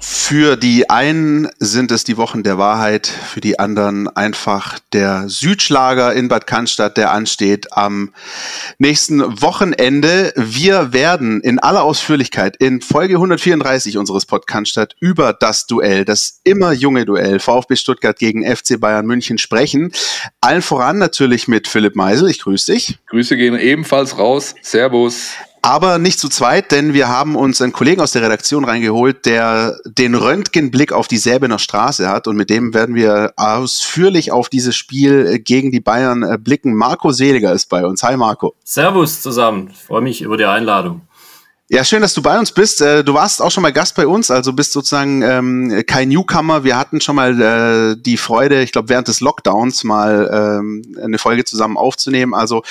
Für die einen sind es die Wochen der Wahrheit, für die anderen einfach der Südschlager in Bad Cannstatt, der ansteht am nächsten Wochenende. Wir werden in aller Ausführlichkeit in Folge 134 unseres Podcast über das Duell, das immer junge Duell VfB Stuttgart gegen FC Bayern München sprechen. Allen voran natürlich mit Philipp Meisel. Ich grüße dich. Grüße gehen ebenfalls raus. Servus aber nicht zu zweit, denn wir haben uns einen Kollegen aus der Redaktion reingeholt, der den Röntgenblick auf die Säbener Straße hat und mit dem werden wir ausführlich auf dieses Spiel gegen die Bayern blicken. Marco Seliger ist bei uns. Hi Marco. Servus zusammen. Ich freue mich über die Einladung. Ja, schön, dass du bei uns bist. Äh, du warst auch schon mal Gast bei uns, also bist sozusagen ähm, kein Newcomer. Wir hatten schon mal äh, die Freude, ich glaube, während des Lockdowns mal ähm, eine Folge zusammen aufzunehmen. Also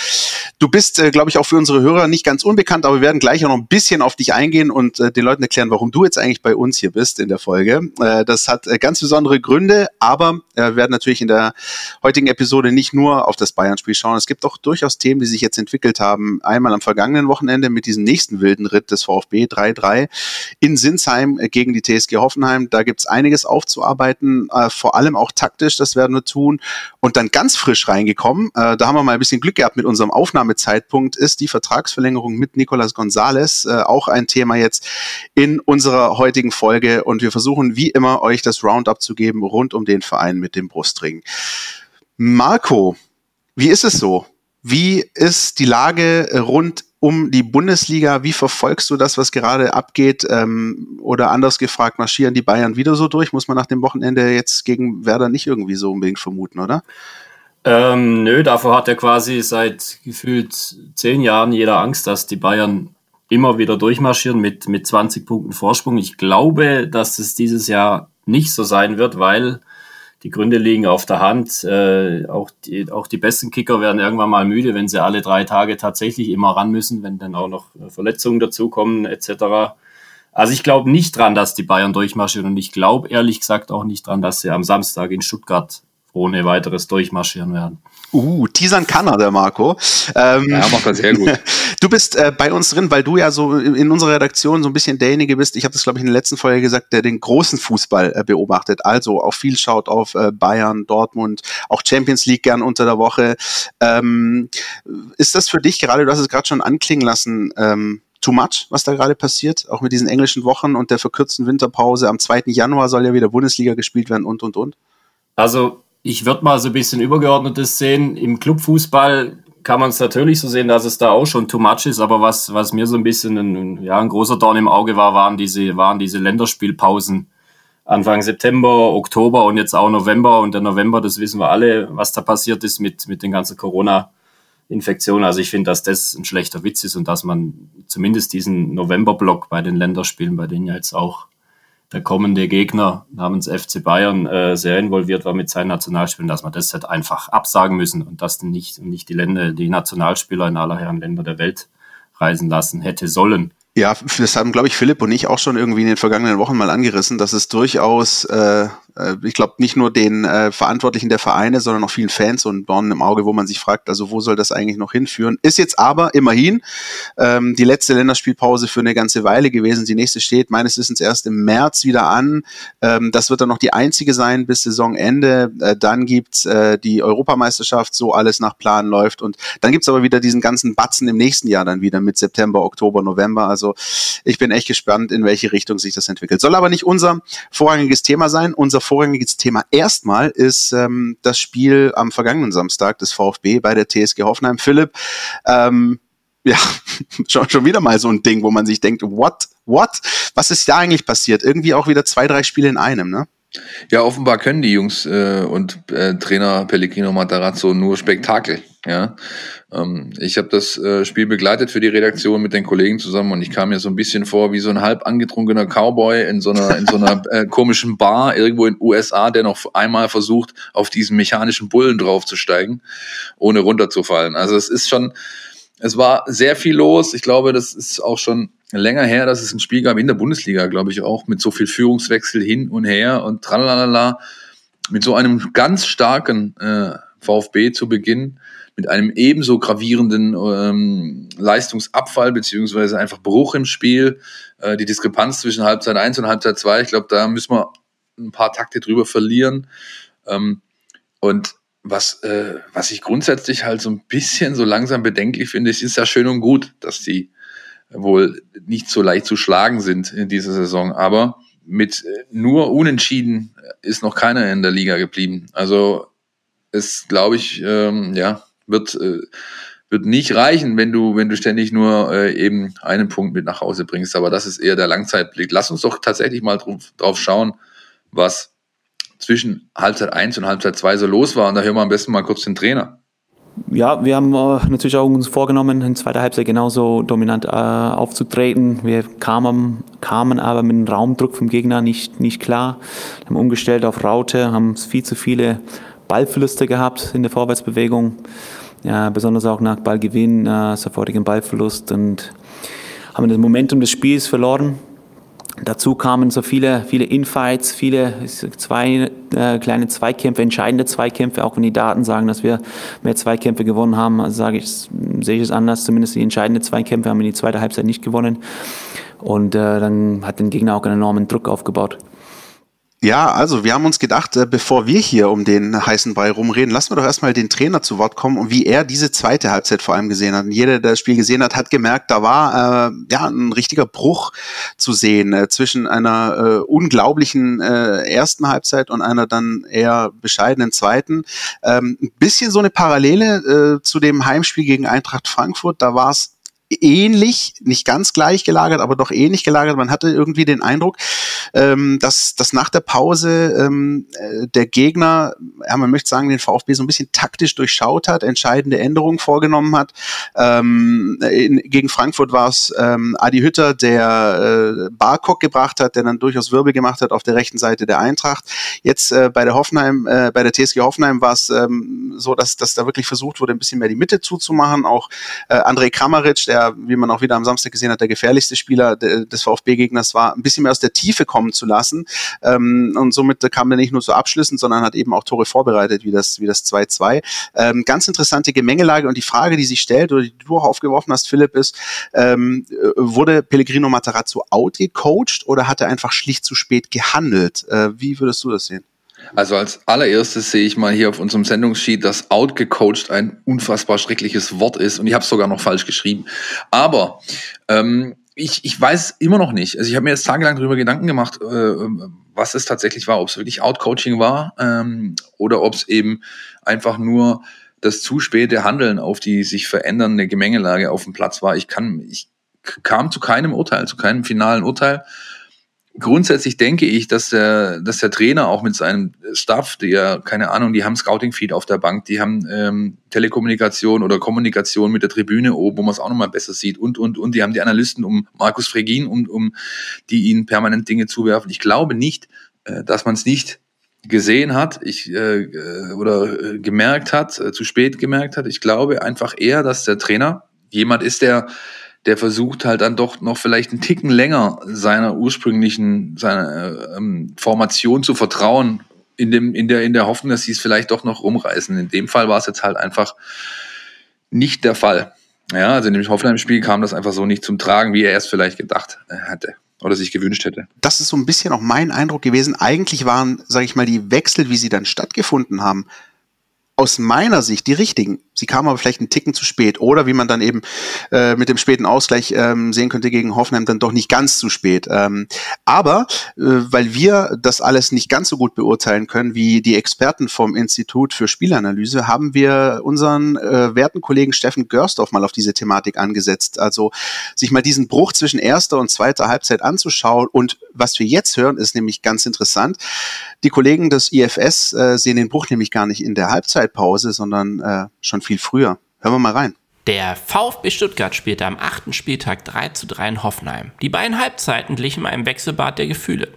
du bist, äh, glaube ich, auch für unsere Hörer nicht ganz unbekannt, aber wir werden gleich auch noch ein bisschen auf dich eingehen und äh, den Leuten erklären, warum du jetzt eigentlich bei uns hier bist in der Folge. Äh, das hat äh, ganz besondere Gründe, aber äh, wir werden natürlich in der heutigen Episode nicht nur auf das Bayern-Spiel schauen. Es gibt auch durchaus Themen, die sich jetzt entwickelt haben. Einmal am vergangenen Wochenende mit diesem nächsten wilden Ritt des VfB 3-3 in Sinsheim gegen die TSG Hoffenheim. Da gibt's einiges aufzuarbeiten, äh, vor allem auch taktisch, das werden wir tun. Und dann ganz frisch reingekommen, äh, da haben wir mal ein bisschen Glück gehabt mit unserem Aufnahmezeitpunkt, ist die Vertragsverlängerung mit Nicolas Gonzalez, äh, auch ein Thema jetzt in unserer heutigen Folge. Und wir versuchen wie immer euch das Roundup zu geben rund um den Verein mit dem Brustring. Marco, wie ist es so? Wie ist die Lage rund um die Bundesliga. Wie verfolgst du das, was gerade abgeht? Ähm, oder anders gefragt, marschieren die Bayern wieder so durch? Muss man nach dem Wochenende jetzt gegen Werder nicht irgendwie so unbedingt vermuten, oder? Ähm, nö, davor hat er quasi seit gefühlt zehn Jahren jeder Angst, dass die Bayern immer wieder durchmarschieren mit, mit 20 Punkten Vorsprung. Ich glaube, dass es dieses Jahr nicht so sein wird, weil die Gründe liegen auf der Hand. Äh, auch, die, auch die besten Kicker werden irgendwann mal müde, wenn sie alle drei Tage tatsächlich immer ran müssen, wenn dann auch noch Verletzungen dazukommen etc. Also ich glaube nicht dran, dass die Bayern durchmarschieren und ich glaube ehrlich gesagt auch nicht dran, dass sie am Samstag in Stuttgart ohne weiteres durchmarschieren werden. Uh, teasern kann er, der Marco. Ähm, ja, macht das sehr gut. Du bist äh, bei uns drin, weil du ja so in unserer Redaktion so ein bisschen derjenige bist, ich habe das glaube ich in der letzten Folge gesagt, der den großen Fußball äh, beobachtet. Also auch viel schaut auf äh, Bayern, Dortmund, auch Champions League gern unter der Woche. Ähm, ist das für dich gerade, du hast es gerade schon anklingen lassen, ähm, too much, was da gerade passiert, auch mit diesen englischen Wochen und der verkürzten Winterpause. Am 2. Januar soll ja wieder Bundesliga gespielt werden und, und, und. Also ich würde mal so ein bisschen übergeordnetes sehen. Im Clubfußball kann man es natürlich so sehen, dass es da auch schon too much ist, aber was, was mir so ein bisschen ein, ja, ein großer Dorn im Auge war, waren diese, waren diese Länderspielpausen. Anfang September, Oktober und jetzt auch November. Und der November, das wissen wir alle, was da passiert ist mit, mit den ganzen Corona-Infektionen. Also ich finde, dass das ein schlechter Witz ist und dass man zumindest diesen November-Block bei den Länderspielen, bei denen ja jetzt auch der kommende Gegner namens FC Bayern äh, sehr involviert war mit seinen Nationalspielen, dass man das halt einfach absagen müssen und dass nicht, nicht die Länder, die Nationalspieler in aller Herren Länder der Welt reisen lassen hätte sollen. Ja, das haben, glaube ich, Philipp und ich auch schon irgendwie in den vergangenen Wochen mal angerissen, dass es durchaus äh, äh, ich glaube, nicht nur den äh, Verantwortlichen der Vereine, sondern auch vielen Fans und Dornen im Auge, wo man sich fragt, also wo soll das eigentlich noch hinführen? Ist jetzt aber immerhin ähm, die letzte Länderspielpause für eine ganze Weile gewesen. Die nächste steht meines Wissens erst im März wieder an. Ähm, das wird dann noch die einzige sein bis Saisonende. Äh, dann gibt's äh, die Europameisterschaft, so alles nach Plan läuft. Und dann gibt's aber wieder diesen ganzen Batzen im nächsten Jahr dann wieder mit September, Oktober, November. Also ich bin echt gespannt, in welche Richtung sich das entwickelt. Soll aber nicht unser vorrangiges Thema sein. Unser vorrangiges Thema erstmal ist ähm, das Spiel am vergangenen Samstag des VfB bei der TSG Hoffenheim. Philipp, ähm, ja, schon, schon wieder mal so ein Ding, wo man sich denkt, what, what? Was ist da eigentlich passiert? Irgendwie auch wieder zwei, drei Spiele in einem, ne? Ja, offenbar können die Jungs äh, und äh, Trainer Pellegrino Matarazzo nur Spektakel. Ja, ähm, ich habe das äh, Spiel begleitet für die Redaktion mit den Kollegen zusammen und ich kam mir so ein bisschen vor wie so ein halb angetrunkener Cowboy in so einer in so einer äh, komischen Bar irgendwo in USA, der noch einmal versucht, auf diesen mechanischen Bullen draufzusteigen, ohne runterzufallen. Also es ist schon, es war sehr viel los. Ich glaube, das ist auch schon länger her, dass es ein Spiel gab in der Bundesliga, glaube ich auch, mit so viel Führungswechsel hin und her und tralalala, mit so einem ganz starken äh, VfB zu Beginn mit einem ebenso gravierenden ähm, Leistungsabfall beziehungsweise einfach Bruch im Spiel. Äh, die Diskrepanz zwischen Halbzeit 1 und Halbzeit 2, ich glaube, da müssen wir ein paar Takte drüber verlieren. Ähm, und was, äh, was ich grundsätzlich halt so ein bisschen so langsam bedenklich finde, ist ja schön und gut, dass die wohl nicht so leicht zu schlagen sind in dieser Saison. Aber mit nur Unentschieden ist noch keiner in der Liga geblieben. Also es, glaube ich, ähm, ja, wird, äh, wird nicht reichen, wenn du, wenn du ständig nur äh, eben einen Punkt mit nach Hause bringst. Aber das ist eher der Langzeitblick. Lass uns doch tatsächlich mal drauf, drauf schauen, was zwischen Halbzeit 1 und Halbzeit 2 so los war. Und da hören wir am besten mal kurz den Trainer. Ja, wir haben äh, natürlich auch uns vorgenommen, in zweiter Halbzeit genauso dominant äh, aufzutreten. Wir kamen, kamen aber mit dem Raumdruck vom Gegner nicht, nicht klar. Wir haben umgestellt auf Raute, haben viel zu viele Ballverluste gehabt in der Vorwärtsbewegung. Ja, besonders auch nach Ballgewinn, äh, sofortigen Ballverlust und haben das Momentum des Spiels verloren. Dazu kamen so viele, viele Infights, viele zwei, äh, kleine Zweikämpfe, entscheidende Zweikämpfe, auch wenn die Daten sagen, dass wir mehr Zweikämpfe gewonnen haben, also sage ich, sehe ich es anders, zumindest die entscheidenden Zweikämpfe haben wir in die zweite Halbzeit nicht gewonnen. Und äh, dann hat den Gegner auch einen enormen Druck aufgebaut. Ja, also wir haben uns gedacht, äh, bevor wir hier um den heißen Brei rumreden, lassen wir doch erstmal den Trainer zu Wort kommen und wie er diese zweite Halbzeit vor allem gesehen hat. Und jeder, der das Spiel gesehen hat, hat gemerkt, da war äh, ja ein richtiger Bruch zu sehen äh, zwischen einer äh, unglaublichen äh, ersten Halbzeit und einer dann eher bescheidenen zweiten. Ähm, ein bisschen so eine Parallele äh, zu dem Heimspiel gegen Eintracht Frankfurt. Da war es ähnlich, nicht ganz gleich gelagert, aber doch ähnlich gelagert. Man hatte irgendwie den Eindruck, ähm, dass, dass nach der Pause ähm, äh, der Gegner, ja, man möchte sagen, den VfB so ein bisschen taktisch durchschaut hat, entscheidende Änderungen vorgenommen hat. Ähm, in, gegen Frankfurt war es ähm, Adi Hütter, der äh, Barkok gebracht hat, der dann durchaus Wirbel gemacht hat auf der rechten Seite der Eintracht. Jetzt äh, bei der Hoffenheim, äh, bei der TSG Hoffenheim war es ähm, so, dass, dass da wirklich versucht wurde, ein bisschen mehr die Mitte zuzumachen. Auch äh, André Kramaric, der der, wie man auch wieder am Samstag gesehen hat, der gefährlichste Spieler des VfB-Gegners war, ein bisschen mehr aus der Tiefe kommen zu lassen. Ähm, und somit kam er nicht nur zu Abschlüssen, sondern hat eben auch Tore vorbereitet, wie das, wie das 2-2. Ähm, ganz interessante Gemengelage und die Frage, die sich stellt oder die du auch aufgeworfen hast, Philipp, ist, ähm, wurde Pellegrino Matarazzo outgecoacht oder hat er einfach schlicht zu spät gehandelt? Äh, wie würdest du das sehen? Also als allererstes sehe ich mal hier auf unserem Sendungssheet, dass outgecoacht ein unfassbar schreckliches Wort ist und ich habe es sogar noch falsch geschrieben. Aber ähm, ich, ich weiß immer noch nicht. Also ich habe mir jetzt tagelang darüber Gedanken gemacht, äh, was es tatsächlich war, ob es wirklich Outcoaching war ähm, oder ob es eben einfach nur das zu späte Handeln auf die sich verändernde Gemengelage auf dem Platz war. Ich kann, ich kam zu keinem Urteil, zu keinem finalen Urteil grundsätzlich denke ich, dass der, dass der Trainer auch mit seinem Staff, die ja, keine Ahnung, die haben Scouting-Feed auf der Bank, die haben ähm, Telekommunikation oder Kommunikation mit der Tribüne oben, wo man es auch nochmal besser sieht und, und, und. Die haben die Analysten um Markus Fregin, um, um die ihnen permanent Dinge zuwerfen. Ich glaube nicht, äh, dass man es nicht gesehen hat, ich äh, äh oder äh, gemerkt hat, äh, zu spät gemerkt hat. Ich glaube einfach eher, dass der Trainer jemand ist, der der versucht halt dann doch noch vielleicht einen Ticken länger seiner ursprünglichen seiner ähm, Formation zu vertrauen, in dem in der in der Hoffnung, dass sie es vielleicht doch noch rumreißen. In dem Fall war es jetzt halt einfach nicht der Fall. Ja, also in dem Hoffenheim-Spiel kam das einfach so nicht zum Tragen, wie er es vielleicht gedacht hätte oder sich gewünscht hätte. Das ist so ein bisschen auch mein Eindruck gewesen. Eigentlich waren, sage ich mal, die Wechsel, wie sie dann stattgefunden haben, aus meiner Sicht die richtigen. Sie kamen aber vielleicht einen Ticken zu spät. Oder wie man dann eben äh, mit dem späten Ausgleich ähm, sehen könnte gegen Hoffenheim, dann doch nicht ganz zu spät. Ähm, aber äh, weil wir das alles nicht ganz so gut beurteilen können wie die Experten vom Institut für Spielanalyse, haben wir unseren äh, werten Kollegen Steffen Görsdorf mal auf diese Thematik angesetzt. Also sich mal diesen Bruch zwischen erster und zweiter Halbzeit anzuschauen. Und was wir jetzt hören, ist nämlich ganz interessant. Die Kollegen des IFS äh, sehen den Bruch nämlich gar nicht in der Halbzeitpause, sondern äh, schon viel früher. Hören wir mal rein. Der VfB Stuttgart spielte am achten Spieltag 3 zu 3 in Hoffenheim. Die beiden Halbzeiten glichen einem Wechselbad der Gefühle.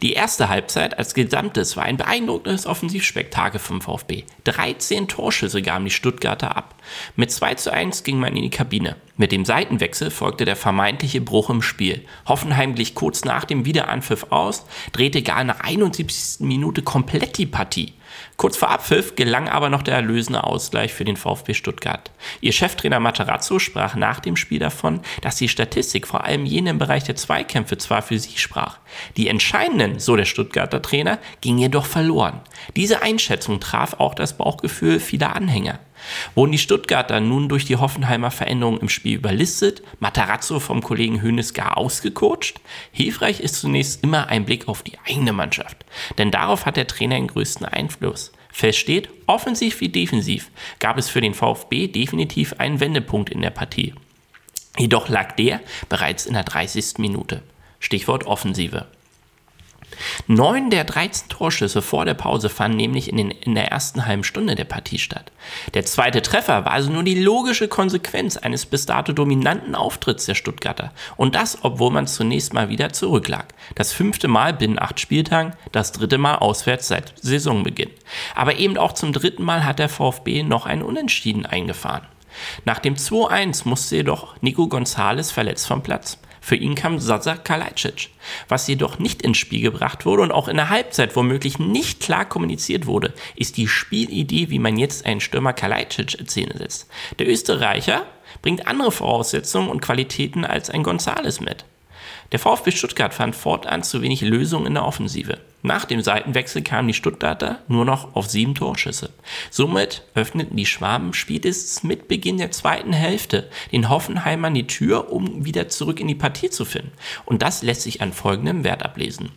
Die erste Halbzeit als Gesamtes war ein beeindruckendes Offensivspektakel vom VfB. 13 Torschüsse gaben die Stuttgarter ab. Mit 2 zu 1 ging man in die Kabine. Mit dem Seitenwechsel folgte der vermeintliche Bruch im Spiel. Hoffenheim glich kurz nach dem Wiederanpfiff aus, drehte gar nach 71. Minute komplett die Partie. Kurz vor Abpfiff gelang aber noch der erlösende Ausgleich für den VfB Stuttgart. Ihr Cheftrainer Materazzo sprach nach dem Spiel davon, dass die Statistik vor allem jene im Bereich der Zweikämpfe zwar für sie sprach. Die entscheidenden, so der Stuttgarter Trainer, gingen jedoch verloren. Diese Einschätzung traf auch das Bauchgefühl vieler Anhänger. Wurden die Stuttgarter nun durch die Hoffenheimer Veränderungen im Spiel überlistet, Matarazzo vom Kollegen Hönes gar ausgecoacht? Hilfreich ist zunächst immer ein Blick auf die eigene Mannschaft, denn darauf hat der Trainer den größten Einfluss. Fest steht, offensiv wie defensiv gab es für den VfB definitiv einen Wendepunkt in der Partie. Jedoch lag der bereits in der 30. Minute. Stichwort Offensive. Neun der 13 Torschüsse vor der Pause fanden nämlich in, den, in der ersten halben Stunde der Partie statt. Der zweite Treffer war also nur die logische Konsequenz eines bis dato dominanten Auftritts der Stuttgarter. Und das, obwohl man zunächst mal wieder zurücklag. Das fünfte Mal binnen acht Spieltagen, das dritte Mal auswärts seit Saisonbeginn. Aber eben auch zum dritten Mal hat der VfB noch einen Unentschieden eingefahren. Nach dem 2-1 musste jedoch Nico González verletzt vom Platz. Für ihn kam Sasa Kalajdzic. Was jedoch nicht ins Spiel gebracht wurde und auch in der Halbzeit womöglich nicht klar kommuniziert wurde, ist die Spielidee, wie man jetzt einen Stürmer Kalajdzic in Szene setzt. Der Österreicher bringt andere Voraussetzungen und Qualitäten als ein Gonzales mit. Der VfB Stuttgart fand fortan zu wenig Lösungen in der Offensive. Nach dem Seitenwechsel kamen die Stuttgarter nur noch auf sieben Torschüsse. Somit öffneten die Schwaben spätestens mit Beginn der zweiten Hälfte den Hoffenheimern die Tür, um wieder zurück in die Partie zu finden. Und das lässt sich an folgendem Wert ablesen.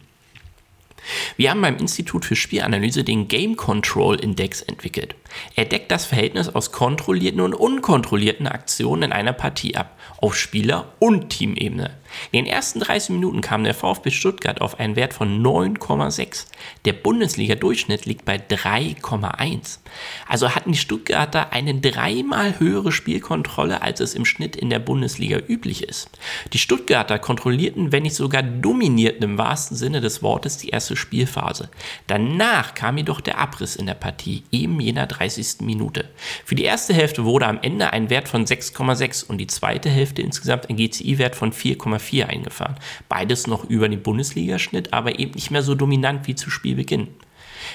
Wir haben beim Institut für Spielanalyse den Game Control Index entwickelt. Er deckt das Verhältnis aus kontrollierten und unkontrollierten Aktionen in einer Partie ab, auf Spieler- und Teamebene. In den ersten 30 Minuten kam der VfB Stuttgart auf einen Wert von 9,6. Der Bundesliga-Durchschnitt liegt bei 3,1. Also hatten die Stuttgarter eine dreimal höhere Spielkontrolle, als es im Schnitt in der Bundesliga üblich ist. Die Stuttgarter kontrollierten, wenn nicht sogar dominierten im wahrsten Sinne des Wortes die erste Spielphase. Danach kam jedoch der Abriss in der Partie, eben jener 30. Minute. Für die erste Hälfte wurde am Ende ein Wert von 6,6 und die zweite Hälfte insgesamt ein GCI-Wert von 4,4 eingefahren. Beides noch über den Bundesligaschnitt, aber eben nicht mehr so dominant wie zu Spielbeginn.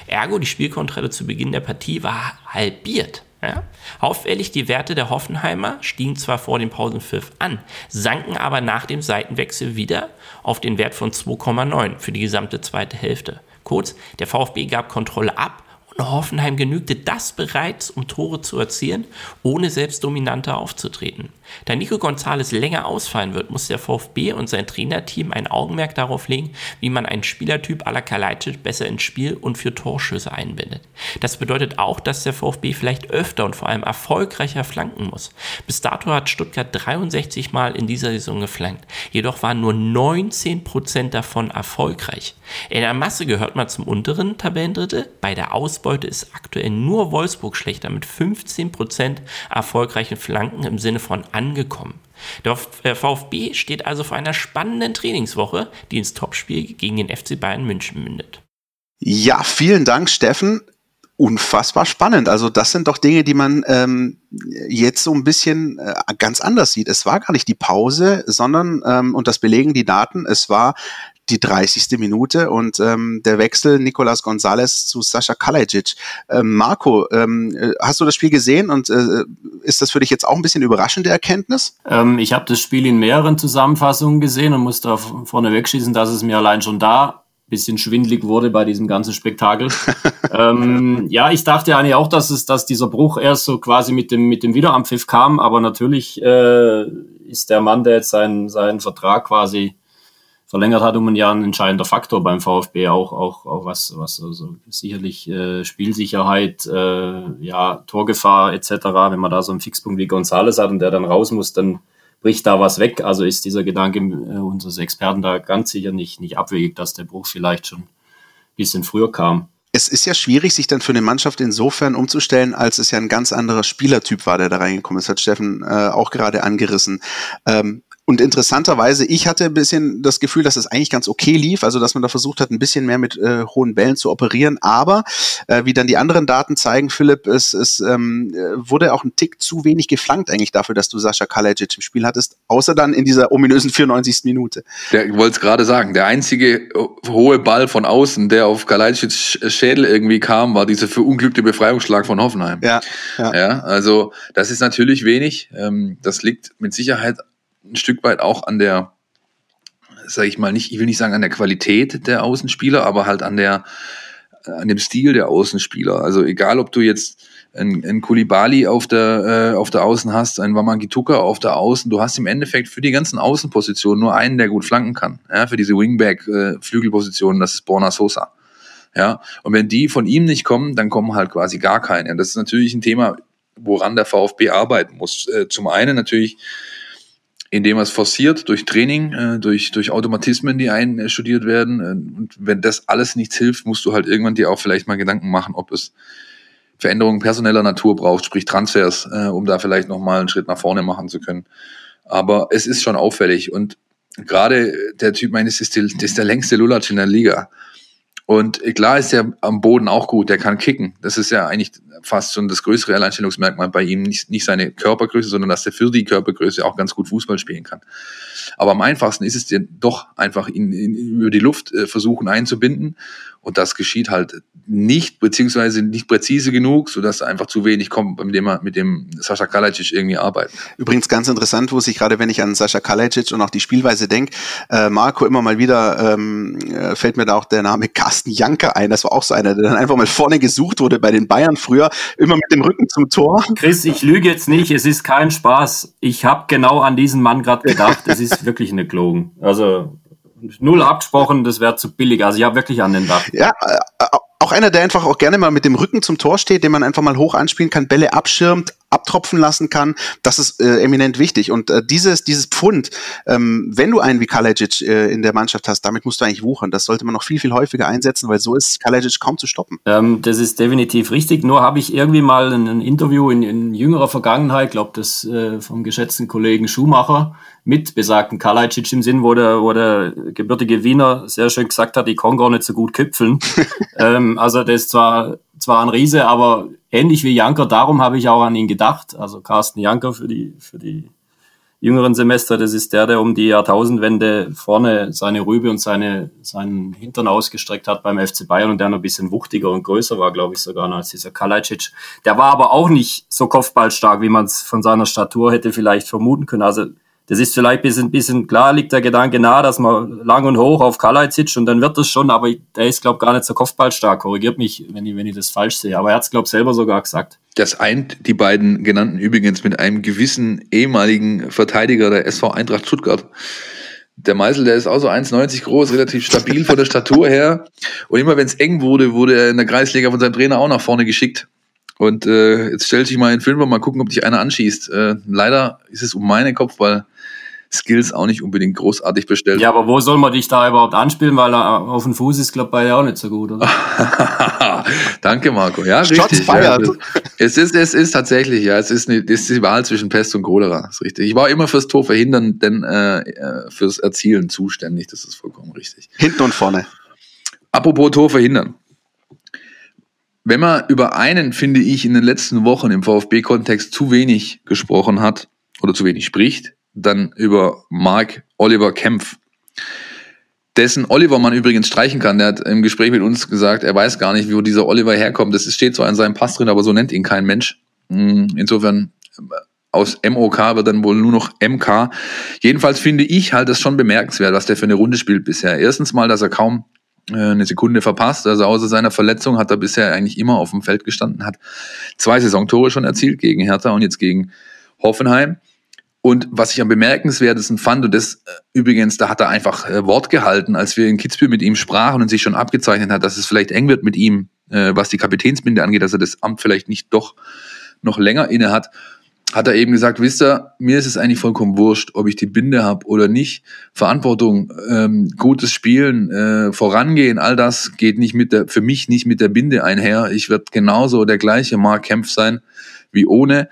Ergo, die Spielkontrolle zu Beginn der Partie war halbiert. Ja? Auffällig, die Werte der Hoffenheimer stiegen zwar vor dem Pausenpfiff an, sanken aber nach dem Seitenwechsel wieder auf den Wert von 2,9 für die gesamte zweite Hälfte. Kurz, der VfB gab Kontrolle ab und Hoffenheim genügte das bereits, um Tore zu erzielen, ohne selbst dominanter aufzutreten. Da Nico Gonzalez länger ausfallen wird, muss der VfB und sein Trainerteam ein Augenmerk darauf legen, wie man einen Spielertyp à la Kalajdzic besser ins Spiel und für Torschüsse einbindet. Das bedeutet auch, dass der VfB vielleicht öfter und vor allem erfolgreicher flanken muss. Bis dato hat Stuttgart 63 Mal in dieser Saison geflankt, jedoch waren nur 19% davon erfolgreich. In der Masse gehört man zum unteren Tabellendrittel, bei der Ausbeute ist aktuell nur Wolfsburg schlechter mit 15% erfolgreichen Flanken im Sinne von angekommen. Der VfB steht also vor einer spannenden Trainingswoche, die ins Topspiel gegen den FC Bayern München mündet. Ja, vielen Dank, Steffen. Unfassbar spannend. Also das sind doch Dinge, die man ähm, jetzt so ein bisschen äh, ganz anders sieht. Es war gar nicht die Pause, sondern, ähm, und das belegen die Daten, es war die 30. Minute und ähm, der Wechsel Nicolas Gonzalez zu Sascha Kalajic. Ähm, Marco, ähm, äh, hast du das Spiel gesehen und äh, ist das für dich jetzt auch ein bisschen überraschende Erkenntnis? Ähm, ich habe das Spiel in mehreren Zusammenfassungen gesehen und muss da vorne wegschießen, dass es mir allein schon da bisschen schwindlig wurde bei diesem ganzen Spektakel. ähm, ja, ich dachte eigentlich auch, dass es, dass dieser Bruch erst so quasi mit dem mit dem Wiederanpfiff kam, aber natürlich äh, ist der Mann, der jetzt seinen seinen Vertrag quasi verlängert hat um ein Jahr ein entscheidender Faktor beim VfB auch auch auch was was also sicherlich äh, Spielsicherheit äh, ja Torgefahr etc wenn man da so einen Fixpunkt wie Gonzales hat und der dann raus muss dann bricht da was weg. Also ist dieser Gedanke äh, unseres Experten da ganz sicher nicht nicht abwegig dass der Bruch vielleicht schon ein bisschen früher kam. Es ist ja schwierig, sich dann für eine Mannschaft insofern umzustellen, als es ja ein ganz anderer Spielertyp war, der da reingekommen ist, hat Steffen äh, auch gerade angerissen. Ähm, Und interessanterweise, ich hatte ein bisschen das Gefühl, dass es eigentlich ganz okay lief, also dass man da versucht hat, ein bisschen mehr mit äh, hohen Bällen zu operieren. Aber äh, wie dann die anderen Daten zeigen, Philipp, es, es ähm, wurde auch ein Tick zu wenig geflankt eigentlich dafür, dass du Sascha Kalajic im Spiel hattest, außer dann in dieser ominösen 94. Minute. Der, ich wollte es gerade sagen, der einzige hohe Ball von außen, der auf Kalajic Schädel irgendwie kam, war dieser verunglückte Befreiungsschlag von Hoffenheim. Ja, ja. ja also das ist natürlich wenig. Ähm, das liegt mit Sicherheit ein Stück weit auch an der, sage ich mal nicht, ich will nicht sagen an der Qualität der Außenspieler, aber halt an der, an dem Stil der Außenspieler. Also egal, ob du jetzt ein, ein Kulibali auf der, äh, auf der Außen hast, ein Wamangituka auf der Außen, du hast im Endeffekt für die ganzen Außenpositionen nur einen, der gut flanken kann. Ja, für diese Wingback-Flügelpositionen, äh, das ist Borna Sosa. Ja, und wenn die von ihm nicht kommen, dann kommen halt quasi gar keine. Und das ist natürlich ein Thema, woran der VfB arbeiten muss. Äh, zum einen natürlich indem er es forciert durch Training, äh, durch, durch Automatismen, die einstudiert werden. Äh, und wenn das alles nichts hilft, musst du halt irgendwann dir auch vielleicht mal Gedanken machen, ob es Veränderungen personeller Natur braucht, sprich Transfers, äh, um da vielleicht nochmal einen Schritt nach vorne machen zu können. Aber es ist schon auffällig und gerade der Typ meines ist, ist der längste Lulatsch in der Liga. Und klar ist er am Boden auch gut, der kann kicken. Das ist ja eigentlich fast schon das größere Alleinstellungsmerkmal bei ihm. Nicht, nicht seine Körpergröße, sondern dass er für die Körpergröße auch ganz gut Fußball spielen kann. Aber am einfachsten ist es dir doch einfach ihn, ihn über die Luft äh, versuchen einzubinden. Und das geschieht halt nicht, beziehungsweise nicht präzise genug, sodass einfach zu wenig kommt, mit dem, mit dem Sascha Kalajdzic irgendwie arbeitet. Übrigens ganz interessant, wo sich gerade, wenn ich an Sascha Kalajdzic und auch die Spielweise denke, äh, Marco immer mal wieder ähm, äh, fällt mir da auch der Name Carsten Janker ein. Das war auch so einer, der dann einfach mal vorne gesucht wurde bei den Bayern früher, immer mit dem Rücken zum Tor. Chris, ich lüge jetzt nicht, es ist kein Spaß. Ich habe genau an diesen Mann gerade gedacht. Es ist wirklich eine Klogen. Also null abgesprochen, das wäre zu billig. Also ich habe wirklich an den Dach. Ja, äh, auch einer, der einfach auch gerne mal mit dem Rücken zum Tor steht, den man einfach mal hoch anspielen kann, Bälle abschirmt, abtropfen lassen kann. Das ist äh, eminent wichtig. Und äh, dieses, dieses Pfund, ähm, wenn du einen wie Kalajic äh, in der Mannschaft hast, damit musst du eigentlich wuchern. Das sollte man noch viel, viel häufiger einsetzen, weil so ist Kalajic kaum zu stoppen. Ähm, das ist definitiv richtig. Nur habe ich irgendwie mal ein, ein Interview in, in, jüngerer Vergangenheit, glaube das äh, vom geschätzten Kollegen Schumacher, mit besagten Kalajic im Sinn, wo der, wo der gebürtige Wiener sehr schön gesagt hat, ich kann gar nicht so gut köpfeln. ähm, also das ist zwar, zwar ein Riese, aber ähnlich wie Janker, darum habe ich auch an ihn gedacht. Also Carsten Janker für die, für die jüngeren Semester, das ist der, der um die Jahrtausendwende vorne seine Rübe und seine, seinen Hintern ausgestreckt hat beim FC Bayern und der noch ein bisschen wuchtiger und größer war, glaube ich, sogar noch als dieser Kalajdzic. Der war aber auch nicht so kopfballstark, wie man es von seiner Statur hätte vielleicht vermuten können. Also das ist vielleicht ein bisschen, bisschen klar, liegt der Gedanke nahe, dass man lang und hoch auf Kalajdzic sitzt und dann wird das schon, aber der ist, glaube ich, gar nicht so kopfballstark. Korrigiert mich, wenn ich, wenn ich das falsch sehe. Aber er hat es, glaube ich, selber sogar gesagt. Das eint die beiden genannten übrigens mit einem gewissen ehemaligen Verteidiger der SV Eintracht Stuttgart. Der Meisel, der ist auch so 1,90 groß, relativ stabil von der Statur her. Und immer wenn es eng wurde, wurde er in der Kreisliga von seinem Trainer auch nach vorne geschickt. Und äh, jetzt stellt sich mal in Film mal gucken, ob dich einer anschießt. Äh, leider ist es um meine Kopfball Skills auch nicht unbedingt großartig bestellt. Ja, aber wo soll man dich da überhaupt anspielen? Weil er auf dem Fuß ist, glaube ich, bei dir auch nicht so gut, oder? Danke, Marco. Ja, Shots richtig. Ja, es, ist, es ist tatsächlich, ja, es ist, eine, es ist die Wahl zwischen Pest und Cholera. Das ist richtig. Ich war immer fürs Tor verhindern, denn äh, äh, fürs Erzielen zuständig. Das ist vollkommen richtig. Hinten und vorne. Apropos Tor verhindern. Wenn man über einen, finde ich, in den letzten Wochen im VfB-Kontext zu wenig gesprochen hat oder zu wenig spricht, dann über Mark Oliver Kempf. Dessen Oliver man übrigens streichen kann. Der hat im Gespräch mit uns gesagt, er weiß gar nicht, wo dieser Oliver herkommt. Das steht zwar in seinem Pass drin, aber so nennt ihn kein Mensch. Hm, insofern aus MOK wird dann wohl nur noch MK. Jedenfalls finde ich halt das schon bemerkenswert, was der für eine Runde spielt bisher. Erstens mal, dass er kaum äh, eine Sekunde verpasst. Also außer seiner Verletzung hat er bisher eigentlich immer auf dem Feld gestanden, hat zwei Saisontore schon erzielt gegen Hertha und jetzt gegen Hoffenheim. Und was ich am bemerkenswertesten fand, und das äh, übrigens, da hat er einfach äh, Wort gehalten, als wir in Kitzbühel mit ihm sprachen und sich schon abgezeichnet hat, dass es vielleicht eng wird mit ihm, äh, was die Kapitänsbinde angeht, dass er das Amt vielleicht nicht doch noch länger inne hat, hat er eben gesagt, wisst ihr, mir ist es eigentlich vollkommen wurscht, ob ich die Binde habe oder nicht. Verantwortung, ähm, gutes Spielen, äh, vorangehen, all das geht nicht mit der, für mich nicht mit der Binde einher. Ich werde genauso der gleiche Mark Kempf sein wie ohne.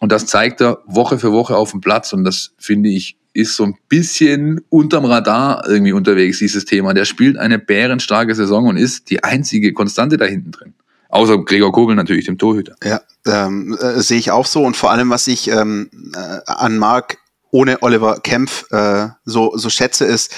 Und das zeigt er Woche für Woche auf dem Platz und das finde ich ist so ein bisschen unterm Radar irgendwie unterwegs, dieses Thema. Der spielt eine bärenstarke Saison und ist die einzige Konstante da hinten drin. Außer Gregor Kobel natürlich, dem Torhüter. Ja, ähm, äh, sehe ich auch so. Und vor allem, was ich ähm, äh, an Marc ohne Oliver Kempf äh, so, so schätze, ist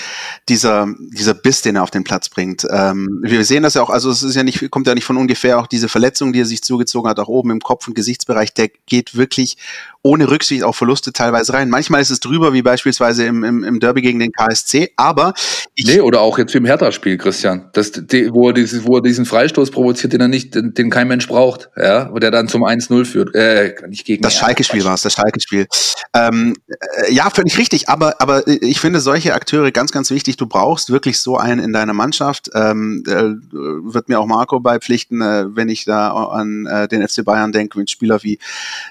dieser, dieser Biss, den er auf den Platz bringt. Ähm, wir sehen das ja auch, also es ist ja nicht, kommt ja nicht von ungefähr, auch diese Verletzung, die er sich zugezogen hat, auch oben im Kopf- und Gesichtsbereich, der geht wirklich ohne Rücksicht auf Verluste teilweise rein. Manchmal ist es drüber, wie beispielsweise im, im, im Derby gegen den KSC, aber ich nee, oder auch jetzt im Hertha-Spiel, Christian, das, die, wo, er dieses, wo er diesen Freistoß provoziert, den er nicht, den, den kein Mensch braucht, ja, wo der dann zum 1-0 führt. Äh, nicht gegen das Schalke-Spiel war es, das Schalke-Spiel. Ähm, äh, ja, völlig richtig, aber, aber ich finde solche Akteure ganz, ganz wichtig. Du brauchst wirklich so einen in deiner Mannschaft. Ähm, äh, wird mir auch Marco beipflichten, äh, wenn ich da an äh, den FC Bayern denke, mit Spieler wie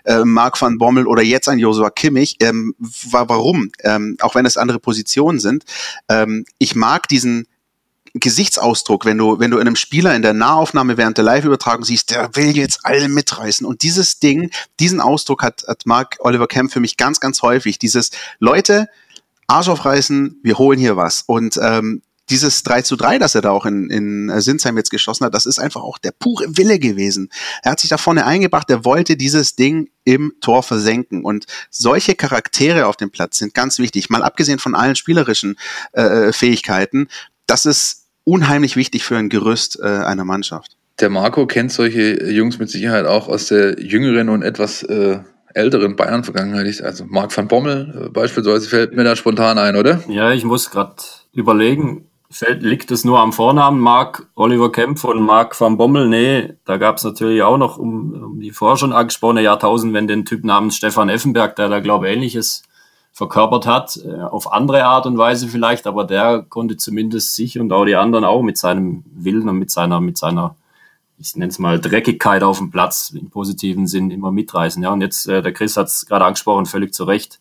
äh, Marc van Bommel oder jetzt ein Josua Kimmich. Ähm, warum? Ähm, auch wenn es andere Positionen sind. Ähm, ich mag diesen Gesichtsausdruck, wenn du, wenn du in einem Spieler in der Nahaufnahme während der Live-Übertragung siehst, der will jetzt alle mitreißen. Und dieses Ding, diesen Ausdruck hat, hat Mark Oliver Kemp für mich ganz, ganz häufig. Dieses Leute, Arsch aufreißen, wir holen hier was. Und ähm, dieses 3 zu 3, das er da auch in, in Sinsheim jetzt geschossen hat, das ist einfach auch der pure Wille gewesen. Er hat sich da vorne eingebracht, er wollte dieses Ding im Tor versenken. Und solche Charaktere auf dem Platz sind ganz wichtig. Mal abgesehen von allen spielerischen äh, Fähigkeiten, das ist unheimlich wichtig für ein Gerüst äh, einer Mannschaft. Der Marco kennt solche Jungs mit Sicherheit auch aus der jüngeren und etwas äh, älteren Bayern-Vergangenheit. Also Marc van Bommel äh, beispielsweise fällt mir da spontan ein, oder? Ja, ich muss gerade überlegen, Fällt, liegt es nur am Vornamen Marc Oliver Kempf und Marc van Bommel? Nee, da gab es natürlich auch noch um, um die vorher schon angesprochene Jahrtausend, wenn den Typ namens Stefan Effenberg, der da glaube ich ähnliches verkörpert hat, äh, auf andere Art und Weise vielleicht, aber der konnte zumindest sich und auch die anderen auch mit seinem Willen und mit seiner, mit seiner, ich nenne es mal Dreckigkeit auf dem Platz im positiven Sinn immer mitreißen. Ja, und jetzt, äh, der Chris hat es gerade angesprochen, völlig zu Recht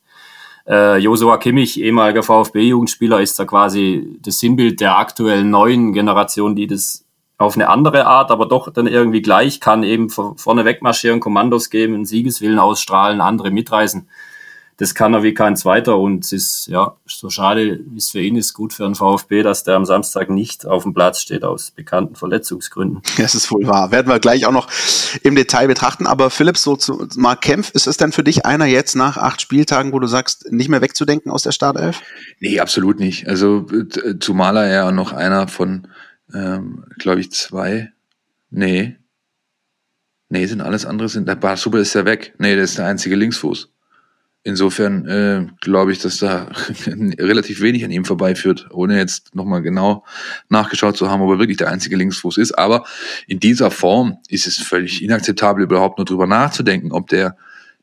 äh, Josua Kimmich, ehemaliger VfB-Jugendspieler, ist da quasi das Sinnbild der aktuellen neuen Generation, die das auf eine andere Art, aber doch dann irgendwie gleich kann, eben vorne wegmarschieren, Kommandos geben, einen Siegeswillen ausstrahlen, andere mitreißen das kann er wie kein zweiter und es ist ja so schade, wie es für ihn ist, gut für den VfB, dass der am Samstag nicht auf dem Platz steht aus bekannten Verletzungsgründen. Das ist wohl wahr. Werden wir gleich auch noch im Detail betrachten. Aber Philipp, so zu Marc Kempf, ist es denn für dich einer jetzt nach acht Spieltagen, wo du sagst, nicht mehr wegzudenken aus der Startelf? Nee, absolut nicht. Also zumal er ja noch einer von, ähm, glaube ich, zwei. Nee. Nee, sind alles andere sind. Der Super ist ja weg. Nee, der ist der einzige Linksfuß. Insofern äh, glaube ich, dass da relativ wenig an ihm vorbeiführt, ohne jetzt nochmal genau nachgeschaut zu haben, ob er wirklich der einzige Linksfuß ist. Aber in dieser Form ist es völlig inakzeptabel, überhaupt nur drüber nachzudenken, ob der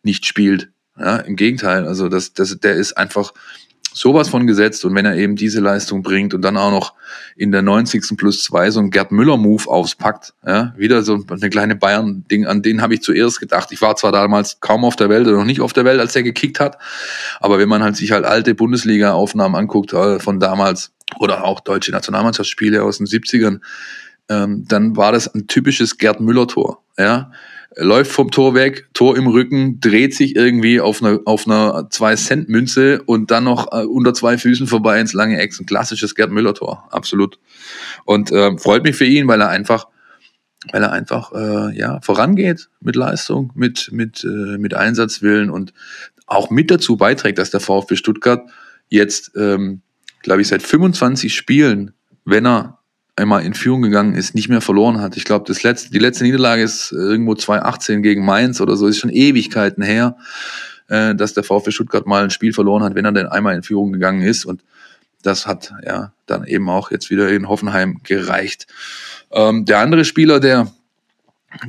nicht spielt. Ja, Im Gegenteil, also das, das, der ist einfach sowas von gesetzt und wenn er eben diese Leistung bringt und dann auch noch in der 90. plus 2 so ein Gerd Müller-Move auspackt, ja, wieder so eine kleine Bayern-Ding, an den habe ich zuerst gedacht. Ich war zwar damals kaum auf der Welt oder noch nicht auf der Welt, als er gekickt hat, aber wenn man halt sich halt alte Bundesliga-Aufnahmen anguckt äh, von damals oder auch deutsche Nationalmannschaftsspiele aus den 70ern, ähm, dann war das ein typisches Gerd Müller-Tor, ja läuft vom Tor weg, Tor im Rücken, dreht sich irgendwie auf einer, auf einer 2-Cent-Münze und dann noch äh, unter zwei Füßen vorbei ins lange Eck. Ein klassisches Gerd Müller-Tor, absolut. Und äh, freut mich für ihn, weil er einfach, weil er einfach äh, ja, vorangeht mit Leistung, mit, mit, äh, mit Einsatzwillen und auch mit dazu beiträgt, dass der VfB Stuttgart jetzt, ähm, glaube ich, seit 25 Spielen, wenn er einmal in Führung gegangen ist, nicht mehr verloren hat. Ich glaube, letzte, die letzte Niederlage ist irgendwo 2018 gegen Mainz oder so, ist schon Ewigkeiten her, äh, dass der VfB Stuttgart mal ein Spiel verloren hat, wenn er denn einmal in Führung gegangen ist. Und das hat ja dann eben auch jetzt wieder in Hoffenheim gereicht. Ähm, der andere Spieler, der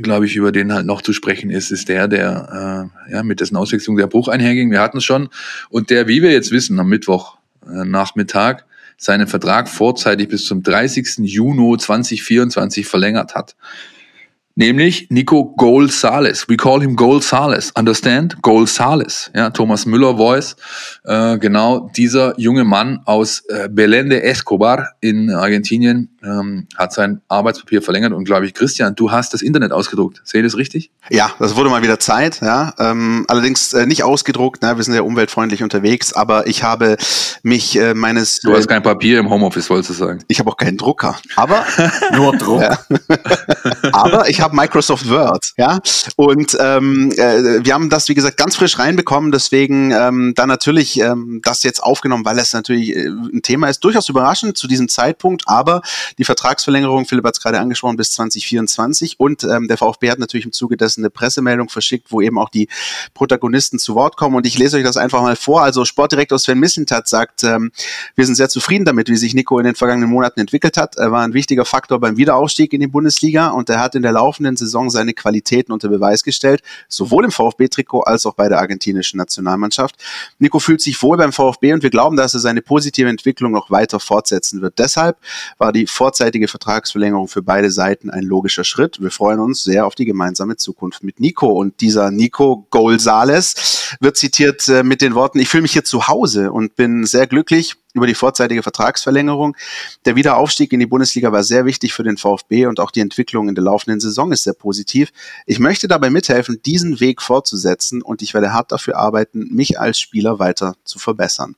glaube ich, über den halt noch zu sprechen ist, ist der, der äh, ja mit dessen Auswechslung der Bruch einherging. Wir hatten es schon. Und der, wie wir jetzt wissen, am Mittwoch äh, Nachmittag seinen Vertrag vorzeitig bis zum 30. Juni 2024 verlängert hat. Nämlich Nico Gold Sales. We call him Gold Sales. Understand? Gold Sales. Ja, Thomas Müller Voice. Äh, genau dieser junge Mann aus äh, Belén de Escobar in Argentinien ähm, hat sein Arbeitspapier verlängert und glaube ich, Christian, du hast das Internet ausgedruckt. Sehe ich das richtig? Ja, das wurde mal wieder Zeit, ja. Ähm, allerdings äh, nicht ausgedruckt, ne? wir sind ja umweltfreundlich unterwegs, aber ich habe mich äh, meines. Du hast kein Papier im Homeoffice, wolltest du sagen. Ich habe auch keinen Drucker. Aber nur Druck. Ja. aber ich habe Microsoft Word, ja. Und ähm, äh, wir haben das, wie gesagt, ganz frisch reinbekommen, deswegen ähm, dann natürlich ähm, das jetzt aufgenommen, weil es natürlich äh, ein Thema ist, durchaus überraschend zu diesem Zeitpunkt, aber die Vertragsverlängerung, Philipp hat es gerade angesprochen, bis 2024. Und ähm, der VfB hat natürlich im Zuge dessen eine Pressemeldung verschickt, wo eben auch die Protagonisten zu Wort kommen. Und ich lese euch das einfach mal vor. Also Sportdirektor Sven Missentat sagt, ähm, wir sind sehr zufrieden damit, wie sich Nico in den vergangenen Monaten entwickelt hat. Er war ein wichtiger Faktor beim Wiederaufstieg in die Bundesliga und er hat in der laufenden Saison seine Qualitäten unter Beweis gestellt, sowohl im VfB-Trikot als auch bei der argentinischen Nationalmannschaft. Nico fühlt sich wohl beim VfB und wir glauben, dass er seine positive Entwicklung noch weiter fortsetzen wird. Deshalb war die vorzeitige Vertragsverlängerung für beide Seiten ein logischer Schritt. Wir freuen uns sehr auf die gemeinsame Zukunft mit Nico. Und dieser Nico Golsales wird zitiert äh, mit den Worten, ich fühle mich hier zu Hause und bin sehr glücklich über die vorzeitige Vertragsverlängerung. Der Wiederaufstieg in die Bundesliga war sehr wichtig für den VfB und auch die Entwicklung in der laufenden Saison ist sehr positiv. Ich möchte dabei mithelfen, diesen Weg fortzusetzen und ich werde hart dafür arbeiten, mich als Spieler weiter zu verbessern.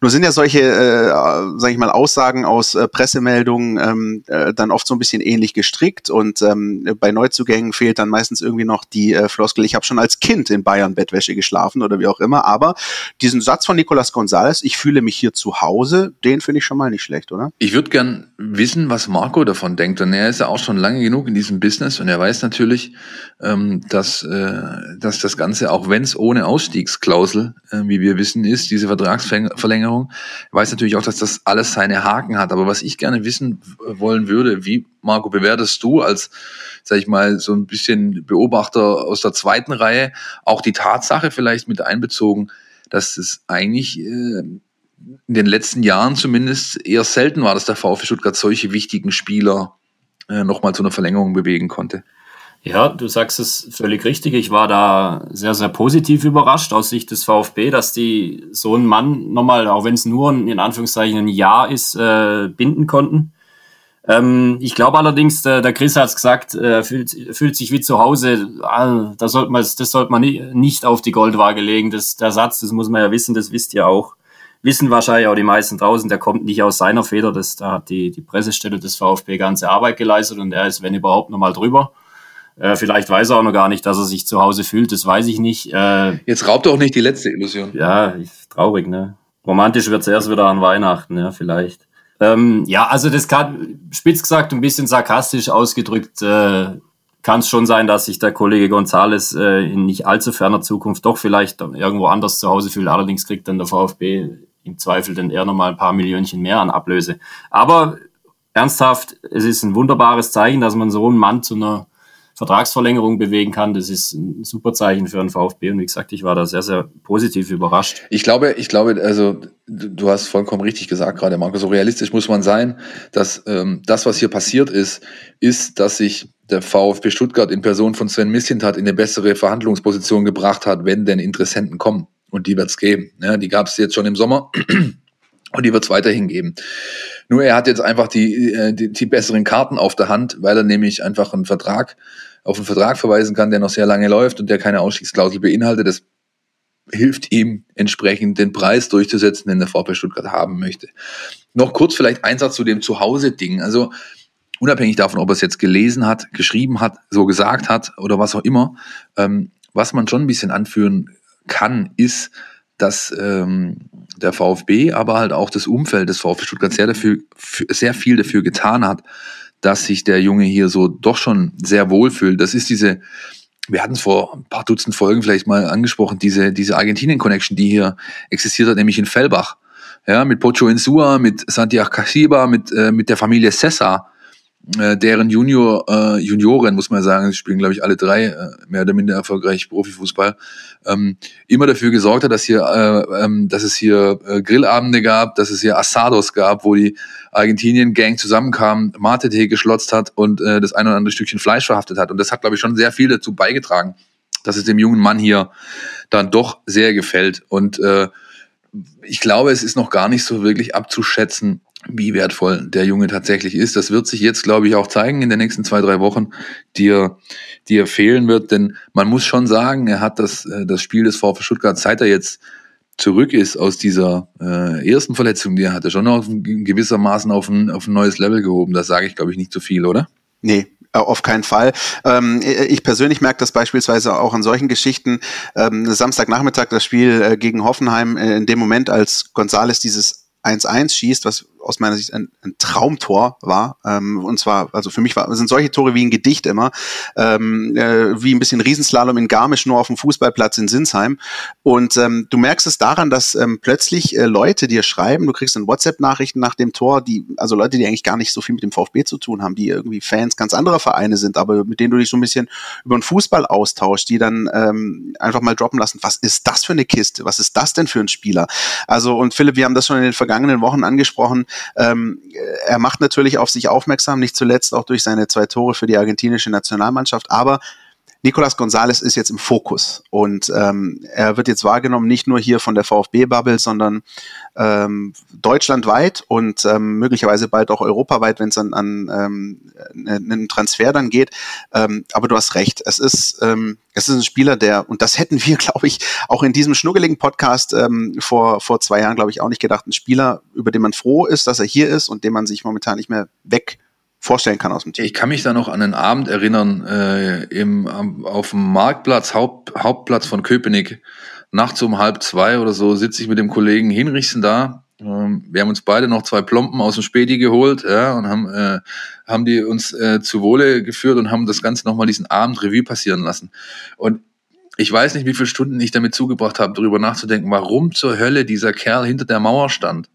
Nur sind ja solche, äh, sage ich mal, Aussagen aus äh, Pressemeldungen ähm, äh, dann oft so ein bisschen ähnlich gestrickt und ähm, bei Neuzugängen fehlt dann meistens irgendwie noch die äh, Floskel, ich habe schon als Kind in Bayern Bettwäsche geschlafen oder wie auch immer, aber diesen Satz von Nicolas González, ich fühle mich hier zu Hause, den finde ich schon mal nicht schlecht, oder? Ich würde gern wissen, was Marco davon denkt und er ist ja auch schon lange genug in diesem Business und er weiß natürlich, ähm, dass, äh, dass das Ganze, auch wenn es ohne Ausstiegsklausel, äh, wie wir wissen, ist, diese Vertragsverlängerung, weiß natürlich auch, dass das alles seine Haken hat. Aber was ich gerne wissen wollen würde, wie, Marco, bewertest du als, sag ich mal, so ein bisschen Beobachter aus der zweiten Reihe auch die Tatsache vielleicht mit einbezogen, dass es eigentlich äh, in den letzten Jahren zumindest eher selten war, dass der VfB Stuttgart solche wichtigen Spieler äh, nochmal zu einer Verlängerung bewegen konnte. Ja, du sagst es völlig richtig. Ich war da sehr, sehr positiv überrascht aus Sicht des VfB, dass die so einen Mann nochmal, auch wenn es nur ein, in Anführungszeichen ein Jahr ist, äh, binden konnten. Ähm, ich glaube allerdings, der, der Chris hat es gesagt, äh, fühlt, fühlt sich wie zu Hause. Ah, da sollte man, das sollte man nicht auf die Goldwaage legen. Das, der Satz, das muss man ja wissen, das wisst ihr auch. Wissen wahrscheinlich auch die meisten draußen, der kommt nicht aus seiner Feder. Das, da hat die, die Pressestelle des VfB ganze Arbeit geleistet und er ist, wenn überhaupt, nochmal drüber. Äh, vielleicht weiß er auch noch gar nicht, dass er sich zu Hause fühlt, das weiß ich nicht. Äh, Jetzt raubt doch nicht die letzte Illusion. Ja, traurig, ne? Romantisch wird es erst wieder an Weihnachten, ja, vielleicht. Ähm, ja, also das kann, spitz gesagt, ein bisschen sarkastisch ausgedrückt, äh, kann es schon sein, dass sich der Kollege Gonzales äh, in nicht allzu ferner Zukunft doch vielleicht irgendwo anders zu Hause fühlt. Allerdings kriegt dann der VfB im Zweifel dann eher nochmal ein paar Millionchen mehr an Ablöse. Aber ernsthaft, es ist ein wunderbares Zeichen, dass man so einen Mann zu einer Vertragsverlängerung bewegen kann. Das ist ein super Zeichen für einen VfB. Und wie gesagt, ich war da sehr, sehr positiv überrascht. Ich glaube, ich glaube, also du hast vollkommen richtig gesagt gerade, Marco. So realistisch muss man sein, dass ähm, das, was hier passiert ist, ist, dass sich der VfB Stuttgart in Person von Sven Missintat in eine bessere Verhandlungsposition gebracht hat, wenn denn Interessenten kommen. Und die wird es geben. Ja, die gab es jetzt schon im Sommer. Und die wird es weiterhin geben. Nur er hat jetzt einfach die, äh, die, die besseren Karten auf der Hand, weil er nämlich einfach einen Vertrag auf einen Vertrag verweisen kann, der noch sehr lange läuft und der keine Ausstiegsklausel beinhaltet. Das hilft ihm entsprechend den Preis durchzusetzen, den der VfB Stuttgart haben möchte. Noch kurz vielleicht ein Satz zu dem Zuhause-Ding. Also unabhängig davon, ob er es jetzt gelesen hat, geschrieben hat, so gesagt hat oder was auch immer, ähm, was man schon ein bisschen anführen kann, ist, dass ähm, der VfB, aber halt auch das Umfeld des VfB Stuttgart sehr, dafür, sehr viel dafür getan hat, dass sich der Junge hier so doch schon sehr wohl fühlt. Das ist diese, wir hatten es vor ein paar Dutzend Folgen vielleicht mal angesprochen, diese, diese Argentinien-Connection, die hier existiert hat, nämlich in Fellbach. Ja, mit Pocho Insua, mit Santiago Casiba, mit, äh, mit der Familie Cesar äh, deren Junior, äh, Junioren, muss man sagen, sie spielen, glaube ich, alle drei äh, mehr oder minder erfolgreich Profifußball, ähm, immer dafür gesorgt hat, dass hier, äh, ähm, dass es hier äh, Grillabende gab, dass es hier Asados gab, wo die Argentinien-Gang zusammenkam, Mate-Tee geschlotzt hat und äh, das ein oder andere Stückchen Fleisch verhaftet hat. Und das hat, glaube ich, schon sehr viel dazu beigetragen, dass es dem jungen Mann hier dann doch sehr gefällt. Und äh, ich glaube, es ist noch gar nicht so wirklich abzuschätzen, wie wertvoll der Junge tatsächlich ist. Das wird sich jetzt, glaube ich, auch zeigen in den nächsten zwei, drei Wochen, die er, die er fehlen wird. Denn man muss schon sagen, er hat das, äh, das Spiel des VfB Stuttgart, seit er jetzt zurück ist aus dieser äh, ersten Verletzung, die er hatte, schon auf, gewissermaßen auf ein, auf ein neues Level gehoben. Das sage ich, glaube ich, nicht zu viel, oder? Nee, äh, auf keinen Fall. Ähm, ich persönlich merke das beispielsweise auch an solchen Geschichten. Ähm, Samstagnachmittag das Spiel äh, gegen Hoffenheim, äh, in dem Moment, als Gonzales dieses 1-1 schießt, was aus meiner Sicht ein, ein Traumtor war. Ähm, und zwar, also für mich war, sind solche Tore wie ein Gedicht immer, ähm, äh, wie ein bisschen Riesenslalom in Garmisch, nur auf dem Fußballplatz in Sinsheim. Und ähm, du merkst es daran, dass ähm, plötzlich äh, Leute dir schreiben, du kriegst dann WhatsApp-Nachrichten nach dem Tor, die, also Leute, die eigentlich gar nicht so viel mit dem VfB zu tun haben, die irgendwie Fans ganz anderer Vereine sind, aber mit denen du dich so ein bisschen über den Fußball austauschst, die dann ähm, einfach mal droppen lassen, was ist das für eine Kiste? Was ist das denn für ein Spieler? Also, und Philipp, wir haben das schon in den vergangenen Wochen angesprochen, ähm, er macht natürlich auf sich aufmerksam, nicht zuletzt auch durch seine zwei Tore für die argentinische Nationalmannschaft, aber Nicolas Gonzalez ist jetzt im Fokus und ähm, er wird jetzt wahrgenommen, nicht nur hier von der VfB-Bubble, sondern ähm, deutschlandweit und ähm, möglicherweise bald auch europaweit, wenn es an, an ähm, einen Transfer dann geht. Ähm, aber du hast recht, es ist, ähm, es ist ein Spieler, der, und das hätten wir, glaube ich, auch in diesem schnuggeligen Podcast ähm, vor, vor zwei Jahren, glaube ich, auch nicht gedacht, ein Spieler, über den man froh ist, dass er hier ist und den man sich momentan nicht mehr weg vorstellen kann aus dem Team. Ich kann mich da noch an einen Abend erinnern, äh, im, auf dem Marktplatz, Haupt, Hauptplatz von Köpenick. Nachts um halb zwei oder so sitze ich mit dem Kollegen Hinrichsen da. Ähm, wir haben uns beide noch zwei Plompen aus dem Späti geholt ja, und haben, äh, haben die uns äh, zu Wohle geführt und haben das Ganze nochmal diesen Abend Revue passieren lassen. Und ich weiß nicht, wie viele Stunden ich damit zugebracht habe, darüber nachzudenken, warum zur Hölle dieser Kerl hinter der Mauer stand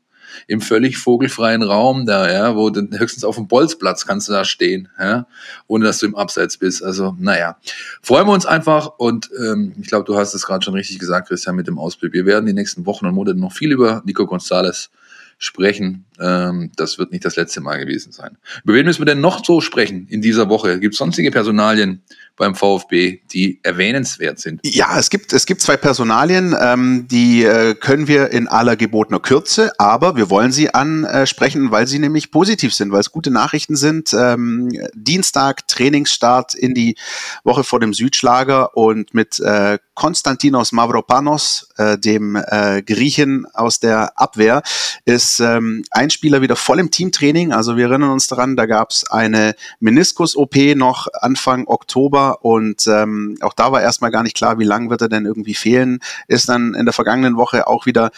im völlig vogelfreien Raum da, ja, wo du höchstens auf dem Bolzplatz kannst du da stehen, ja, ohne dass du im Abseits bist. Also, naja, freuen wir uns einfach und ähm, ich glaube, du hast es gerade schon richtig gesagt, Christian, mit dem Ausblick. Wir werden die nächsten Wochen und Monate noch viel über Nico Gonzalez sprechen. Ähm, das wird nicht das letzte Mal gewesen sein. Über wen müssen wir denn noch so sprechen in dieser Woche? Gibt es sonstige Personalien, beim VfB, die erwähnenswert sind? Ja, es gibt, es gibt zwei Personalien, ähm, die äh, können wir in aller gebotener Kürze, aber wir wollen sie ansprechen, weil sie nämlich positiv sind, weil es gute Nachrichten sind. Ähm, Dienstag Trainingsstart in die Woche vor dem Südschlager und mit äh, Konstantinos Mavropanos, äh, dem äh, Griechen aus der Abwehr, ist ähm, ein Spieler wieder voll im Teamtraining. Also wir erinnern uns daran, da gab es eine Meniskus-OP noch Anfang Oktober und ähm, auch da war erstmal gar nicht klar, wie lang wird er denn irgendwie fehlen. Ist dann in der vergangenen Woche auch wieder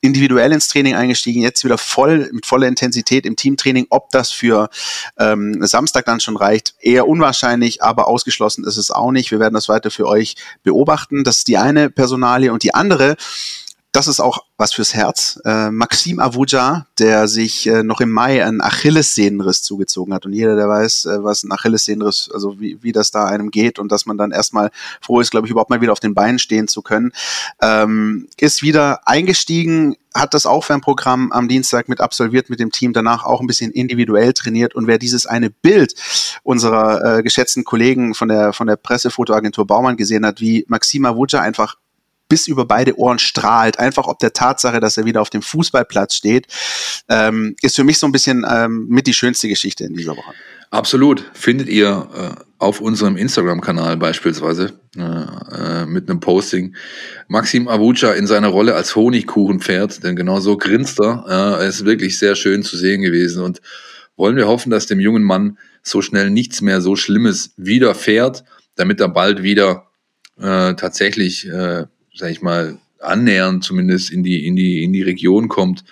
individuell ins Training eingestiegen, jetzt wieder voll mit voller Intensität im Teamtraining. Ob das für ähm, Samstag dann schon reicht, eher unwahrscheinlich, aber ausgeschlossen ist es auch nicht. Wir werden das weiter für euch beobachten. Das ist die eine Personalie und die andere das ist auch was fürs Herz. Äh, Maxim Avuja, der sich äh, noch im Mai einen Achillessehnenriss zugezogen hat. Und jeder, der weiß, äh, was ein Achillessehnenriss, also wie, wie das da einem geht und dass man dann erstmal froh ist, glaube ich, überhaupt mal wieder auf den Beinen stehen zu können, ähm, ist wieder eingestiegen, hat das Aufwärmprogramm am Dienstag mit absolviert mit dem Team, danach auch ein bisschen individuell trainiert. Und wer dieses eine Bild unserer äh, geschätzten Kollegen von der, von der Pressefotoagentur Baumann gesehen hat, wie Maxim Avuja einfach bis über beide Ohren strahlt, einfach ob der Tatsache, dass er wieder auf dem Fußballplatz steht, ähm, ist für mich so ein bisschen ähm, mit die schönste Geschichte in dieser Woche. Absolut. Findet ihr äh, auf unserem Instagram-Kanal beispielsweise äh, äh, mit einem Posting Maxim Avucha in seiner Rolle als Honigkuchenpferd, denn genau so grinst er. Äh, ist wirklich sehr schön zu sehen gewesen und wollen wir hoffen, dass dem jungen Mann so schnell nichts mehr so Schlimmes widerfährt, damit er bald wieder äh, tatsächlich äh, sag ich mal, annähernd zumindest in die, in die, in die Region kommt,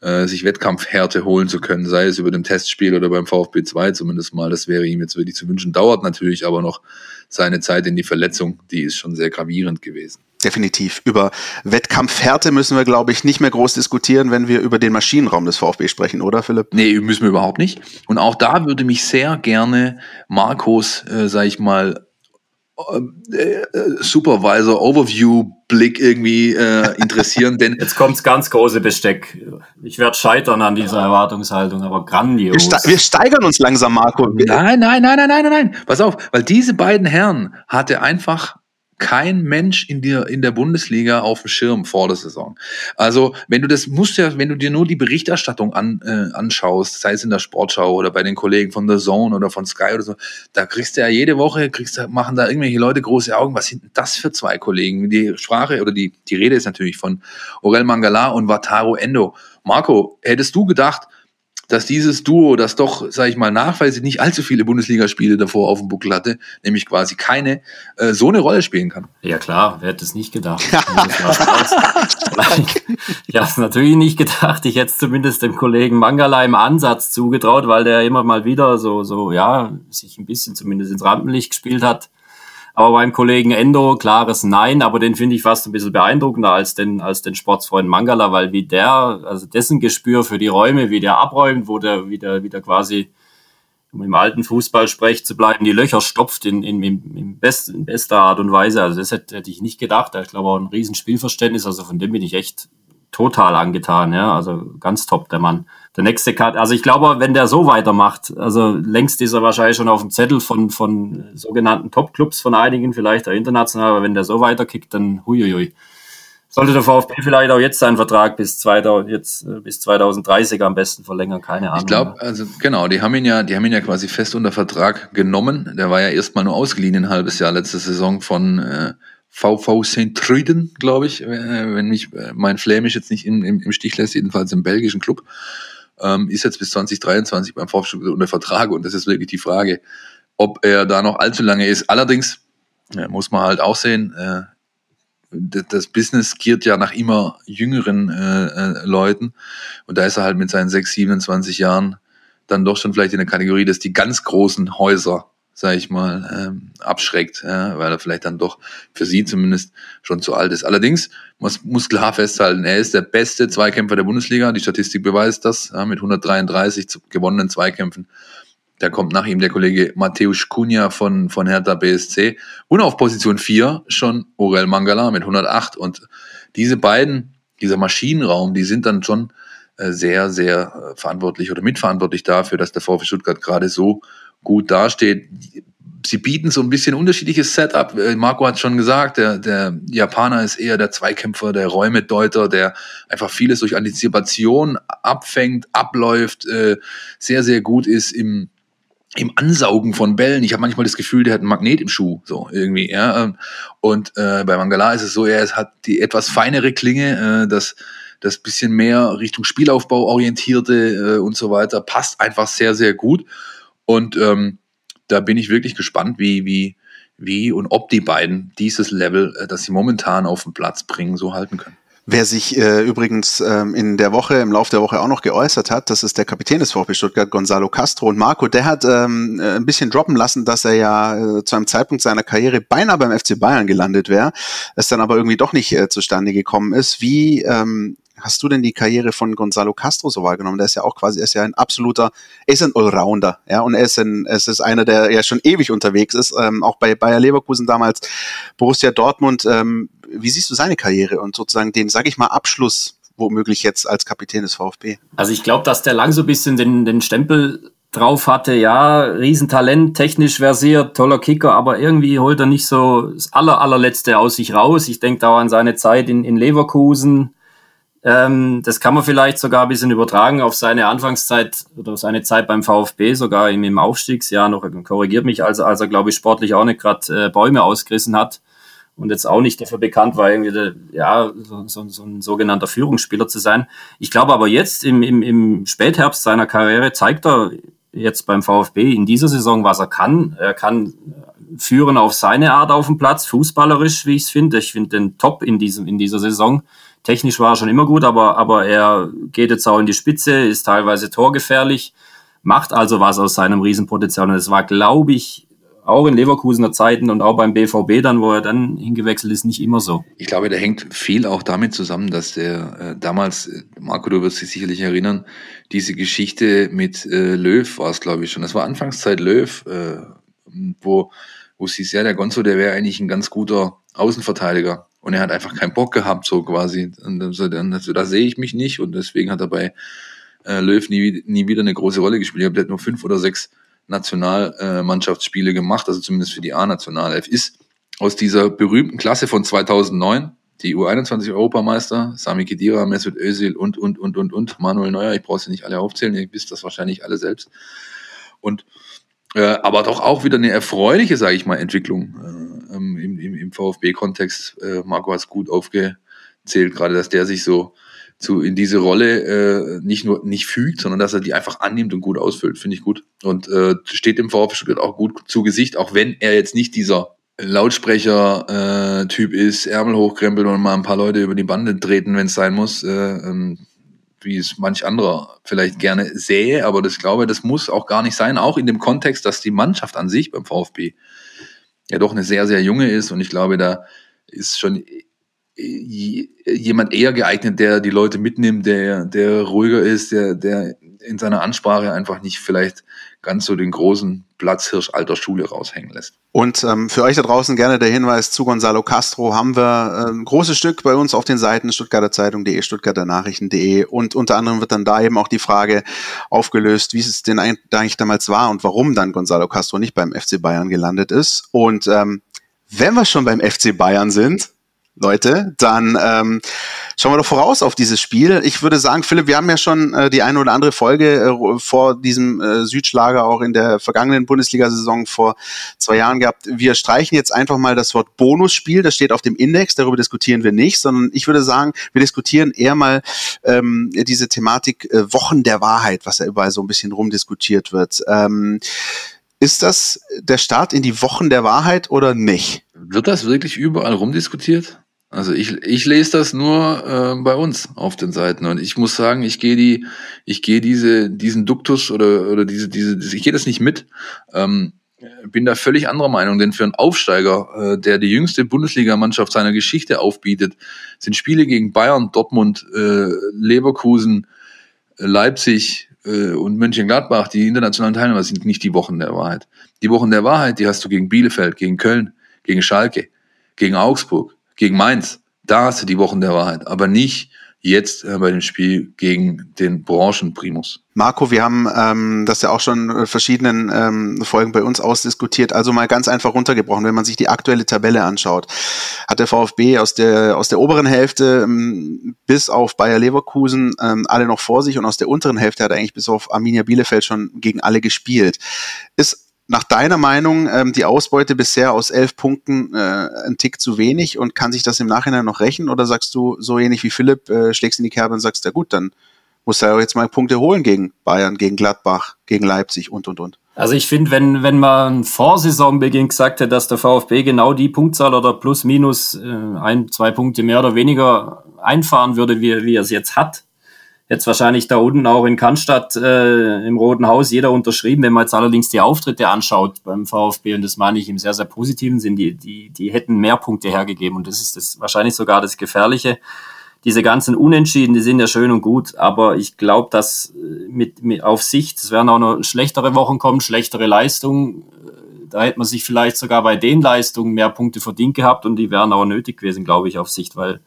äh, sich Wettkampfhärte holen zu können, sei es über dem Testspiel oder beim VfB 2 zumindest mal. Das wäre ihm jetzt wirklich zu wünschen. Dauert natürlich aber noch seine Zeit in die Verletzung, die ist schon sehr gravierend gewesen. Definitiv. Über Wettkampfhärte müssen wir, glaube ich, nicht mehr groß diskutieren, wenn wir über den Maschinenraum des VfB sprechen, oder Philipp? Nee, müssen wir überhaupt nicht. Und auch da würde mich sehr gerne Markus, äh, sag ich mal, Supervisor Overview Blick irgendwie äh, interessieren, denn jetzt kommt's ganz große Besteck. Ich werde scheitern an dieser Erwartungshaltung, aber grandios. Wir, ste wir, steigern uns langsam, Marco. Nein, nein, nein, nein, nein, nein, nein. Pass auf, weil diese beiden Herren hatte einfach kein Mensch in der, in der Bundesliga auf dem Schirm vor der Saison. Also, wenn du das musst ja, wenn du dir nur die Berichterstattung an, äh, anschaust, sei es in der Sportschau oder bei den Kollegen von The Zone oder von Sky oder so, da kriegst du ja jede Woche, kriegst du, machen da irgendwelche Leute große Augen. Was sind denn das für zwei Kollegen? Die Sprache oder die, die Rede ist natürlich von Orel Mangala und Wataru Endo. Marco, hättest du gedacht, dass dieses Duo, das doch, sage ich mal, nachweislich nicht allzu viele Bundesligaspiele davor auf dem Buckel hatte, nämlich quasi keine, äh, so eine Rolle spielen kann. Ja klar, wer hätte es nicht gedacht? ich habe es natürlich nicht gedacht. Ich hätte es zumindest dem Kollegen Mangala im Ansatz zugetraut, weil der immer mal wieder so, so ja, sich ein bisschen zumindest ins Rampenlicht gespielt hat. Aber beim Kollegen Endo, klares Nein, aber den finde ich fast ein bisschen beeindruckender als den, als den Sportsfreund Mangala, weil wie der, also dessen Gespür für die Räume, wie der abräumt, wo der wieder, wieder quasi, um im alten Fußballsprech zu bleiben, die Löcher stopft in, in, in, in, best, in bester Art und Weise. Also das hätte, hätte ich nicht gedacht. Ich glaube auch ein Riesenspielverständnis. Also von dem bin ich echt total angetan, ja. Also ganz top, der Mann. Der nächste Cut, also ich glaube, wenn der so weitermacht, also längst ist er wahrscheinlich schon auf dem Zettel von, von sogenannten Top-Clubs von einigen, vielleicht auch international, aber wenn der so weiterkickt, dann huiuiui. Sollte der VfB vielleicht auch jetzt seinen Vertrag bis, 2000, jetzt, äh, bis 2030 am besten verlängern, keine Ahnung. Ich glaube, also genau, die haben ihn ja, die haben ihn ja quasi fest unter Vertrag genommen. Der war ja erstmal nur ausgeliehen ein halbes Jahr letzte Saison von äh, VV St. Truden, glaube ich, äh, wenn mich äh, mein Flämisch jetzt nicht im, im, im Stich lässt, jedenfalls im belgischen Club. Ähm, ist jetzt bis 2023 beim VfB unter Vertrag und das ist wirklich die Frage, ob er da noch allzu lange ist. Allerdings ja, muss man halt auch sehen, äh, das Business giert ja nach immer jüngeren äh, äh, Leuten und da ist er halt mit seinen 6, 27 Jahren dann doch schon vielleicht in der Kategorie, dass die ganz großen Häuser sage ich mal, ähm, abschreckt, ja, weil er vielleicht dann doch für sie zumindest schon zu alt ist. Allerdings muss, muss klar festhalten, er ist der beste Zweikämpfer der Bundesliga. Die Statistik beweist das, ja, mit 133 gewonnenen Zweikämpfen. Da kommt nach ihm der Kollege Mateusz Kunja von, von Hertha BSC. Und auf Position 4 schon Orel Mangala mit 108. Und diese beiden, dieser Maschinenraum, die sind dann schon äh, sehr, sehr äh, verantwortlich oder mitverantwortlich dafür, dass der VfB Stuttgart gerade so gut dasteht. Sie bieten so ein bisschen unterschiedliches Setup. Äh, Marco hat schon gesagt, der, der Japaner ist eher der Zweikämpfer, der Räumedeuter, der einfach vieles durch Antizipation abfängt, abläuft, äh, sehr, sehr gut ist im, im Ansaugen von Bällen. Ich habe manchmal das Gefühl, der hat ein Magnet im Schuh, so irgendwie. Ja. Und äh, bei Mangala ist es so, er hat die etwas feinere Klinge, äh, das das bisschen mehr Richtung Spielaufbau orientierte äh, und so weiter passt einfach sehr, sehr gut. Und ähm, da bin ich wirklich gespannt, wie, wie, wie und ob die beiden dieses Level, äh, das sie momentan auf den Platz bringen, so halten können. Wer sich äh, übrigens ähm, in der Woche, im Laufe der Woche auch noch geäußert hat, das ist der Kapitän des VfB Stuttgart, Gonzalo Castro. Und Marco, der hat ähm, äh, ein bisschen droppen lassen, dass er ja äh, zu einem Zeitpunkt seiner Karriere beinahe beim FC Bayern gelandet wäre, es dann aber irgendwie doch nicht äh, zustande gekommen ist. Wie ähm, hast du denn die Karriere von Gonzalo Castro so wahrgenommen? Der ist ja auch quasi, er ist ja ein absoluter, er ist ein Allrounder, ja, und er ist ein, es ist einer, der ja schon ewig unterwegs ist, ähm, auch bei Bayer Leverkusen damals, Borussia Dortmund. Ähm, wie siehst du seine Karriere und sozusagen den, sag ich mal, Abschluss womöglich jetzt als Kapitän des VfB? Also ich glaube, dass der lang so ein bisschen den, den Stempel drauf hatte, ja, Riesentalent, technisch versiert, toller Kicker, aber irgendwie holt er nicht so das aller, allerletzte aus sich raus. Ich denke da an seine Zeit in, in Leverkusen, ähm, das kann man vielleicht sogar ein bisschen übertragen auf seine Anfangszeit oder seine Zeit beim VfB, sogar im, im Aufstiegsjahr noch, korrigiert mich, als, als er, glaube ich, sportlich auch nicht gerade äh, Bäume ausgerissen hat und jetzt auch nicht dafür bekannt war, irgendwie der, ja, so, so, so ein sogenannter Führungsspieler zu sein. Ich glaube aber jetzt im, im, im Spätherbst seiner Karriere zeigt er jetzt beim VfB in dieser Saison, was er kann. Er kann führen auf seine Art auf dem Platz, fußballerisch, wie ich es finde. Ich finde den top in, diesem, in dieser Saison. Technisch war er schon immer gut, aber, aber er geht jetzt auch in die Spitze, ist teilweise torgefährlich, macht also was aus seinem Riesenpotenzial. Und es war, glaube ich, auch in Leverkusener Zeiten und auch beim BVB dann, wo er dann hingewechselt ist, nicht immer so. Ich glaube, der hängt viel auch damit zusammen, dass der äh, damals, äh, Marco, du wirst dich sicherlich erinnern, diese Geschichte mit äh, Löw war es, glaube ich, schon. Das war Anfangszeit Löw, äh, wo, wo hieß, ja, der Gonzo, der wäre eigentlich ein ganz guter Außenverteidiger. Und er hat einfach keinen Bock gehabt, so quasi. Und so, also, da sehe ich mich nicht. Und deswegen hat er bei äh, Löw nie, nie wieder eine große Rolle gespielt. Der hat nur fünf oder sechs Nationalmannschaftsspiele gemacht, also zumindest für die A-Nationalelf. Ist aus dieser berühmten Klasse von 2009, die U21-Europameister, Sami Khedira, Mesut Özil und, und, und, und, und, Manuel Neuer, ich brauche sie nicht alle aufzählen, ihr wisst das wahrscheinlich alle selbst. Und äh, aber doch auch wieder eine erfreuliche, sage ich mal, Entwicklung äh, im, im, im VfB-Kontext. Äh, Marco hat es gut aufgezählt, gerade dass der sich so zu, in diese Rolle äh, nicht nur nicht fügt, sondern dass er die einfach annimmt und gut ausfüllt, finde ich gut. Und äh, steht dem VfB Stuttgart auch gut zu Gesicht, auch wenn er jetzt nicht dieser Lautsprecher-Typ äh, ist, Ärmel hochkrempeln und mal ein paar Leute über die Bande treten, wenn es sein muss. Äh, ähm, wie es manch anderer vielleicht gerne sähe, aber das glaube, das muss auch gar nicht sein, auch in dem Kontext, dass die Mannschaft an sich beim VfB ja doch eine sehr, sehr junge ist und ich glaube, da ist schon jemand eher geeignet, der die Leute mitnimmt, der, der ruhiger ist, der, der in seiner Ansprache einfach nicht vielleicht ganz so den großen Platzhirsch alter Schule raushängen lässt. Und ähm, für euch da draußen gerne der Hinweis zu Gonzalo Castro haben wir ein ähm, großes Stück bei uns auf den Seiten Stuttgarter Zeitung.de, Stuttgarter Nachrichten.de und unter anderem wird dann da eben auch die Frage aufgelöst, wie es denn eigentlich damals war und warum dann Gonzalo Castro nicht beim FC Bayern gelandet ist. Und ähm, wenn wir schon beim FC Bayern sind, Leute, dann ähm, schauen wir doch voraus auf dieses Spiel. Ich würde sagen, Philipp, wir haben ja schon äh, die eine oder andere Folge äh, vor diesem äh, Südschlager auch in der vergangenen Bundesliga-Saison vor zwei Jahren gehabt. Wir streichen jetzt einfach mal das Wort Bonusspiel, das steht auf dem Index, darüber diskutieren wir nicht, sondern ich würde sagen, wir diskutieren eher mal ähm, diese Thematik äh, Wochen der Wahrheit, was ja überall so ein bisschen rumdiskutiert wird. Ähm, ist das der Start in die Wochen der Wahrheit oder nicht? Wird das wirklich überall rumdiskutiert? Also ich, ich lese das nur äh, bei uns auf den Seiten und ich muss sagen, ich gehe die, ich gehe diese, diesen Duktus oder oder diese, diese, ich gehe das nicht mit. Ähm, bin da völlig anderer Meinung, denn für einen Aufsteiger, äh, der die jüngste Bundesligamannschaft seiner Geschichte aufbietet, sind Spiele gegen Bayern, Dortmund, äh, Leverkusen, Leipzig äh, und Mönchengladbach, die internationalen Teilnehmer, sind nicht die Wochen der Wahrheit. Die Wochen der Wahrheit, die hast du gegen Bielefeld, gegen Köln, gegen Schalke, gegen Augsburg, gegen Mainz. Da hast du die Wochen der Wahrheit, aber nicht jetzt äh, bei dem Spiel gegen den Branchenprimus. Marco, wir haben ähm, das ja auch schon in verschiedenen ähm, Folgen bei uns ausdiskutiert. Also mal ganz einfach runtergebrochen, wenn man sich die aktuelle Tabelle anschaut, hat der VfB aus der aus der oberen Hälfte ähm, bis auf Bayer Leverkusen ähm, alle noch vor sich und aus der unteren Hälfte hat er eigentlich bis auf Arminia Bielefeld schon gegen alle gespielt. Ist nach deiner Meinung ähm, die Ausbeute bisher aus elf Punkten äh, ein Tick zu wenig und kann sich das im Nachhinein noch rächen? Oder sagst du so ähnlich wie Philipp, äh, schlägst in die Kerbe und sagst, ja gut, dann muss er jetzt mal Punkte holen gegen Bayern, gegen Gladbach, gegen Leipzig und und und. Also ich finde, wenn, wenn man vor Saisonbeginn gesagt hätte, dass der VfB genau die Punktzahl oder plus minus äh, ein, zwei Punkte mehr oder weniger einfahren würde, wie, wie er es jetzt hat, jetzt wahrscheinlich da unten auch in Cannstatt äh, im Roten Haus jeder unterschrieben. Wenn man jetzt allerdings die Auftritte anschaut beim VfB, und das meine ich im sehr, sehr positiven Sinn, die, die, die hätten mehr Punkte hergegeben. Und das ist das wahrscheinlich sogar das Gefährliche. Diese ganzen Unentschieden, die sind ja schön und gut, aber ich glaube, dass äh, mit, mit auf Sicht, es werden auch noch schlechtere Wochen kommen, schlechtere Leistungen. Äh, da hätte man sich vielleicht sogar bei den Leistungen mehr Punkte verdient gehabt und die wären auch nötig gewesen, glaube ich, auf Sicht, weil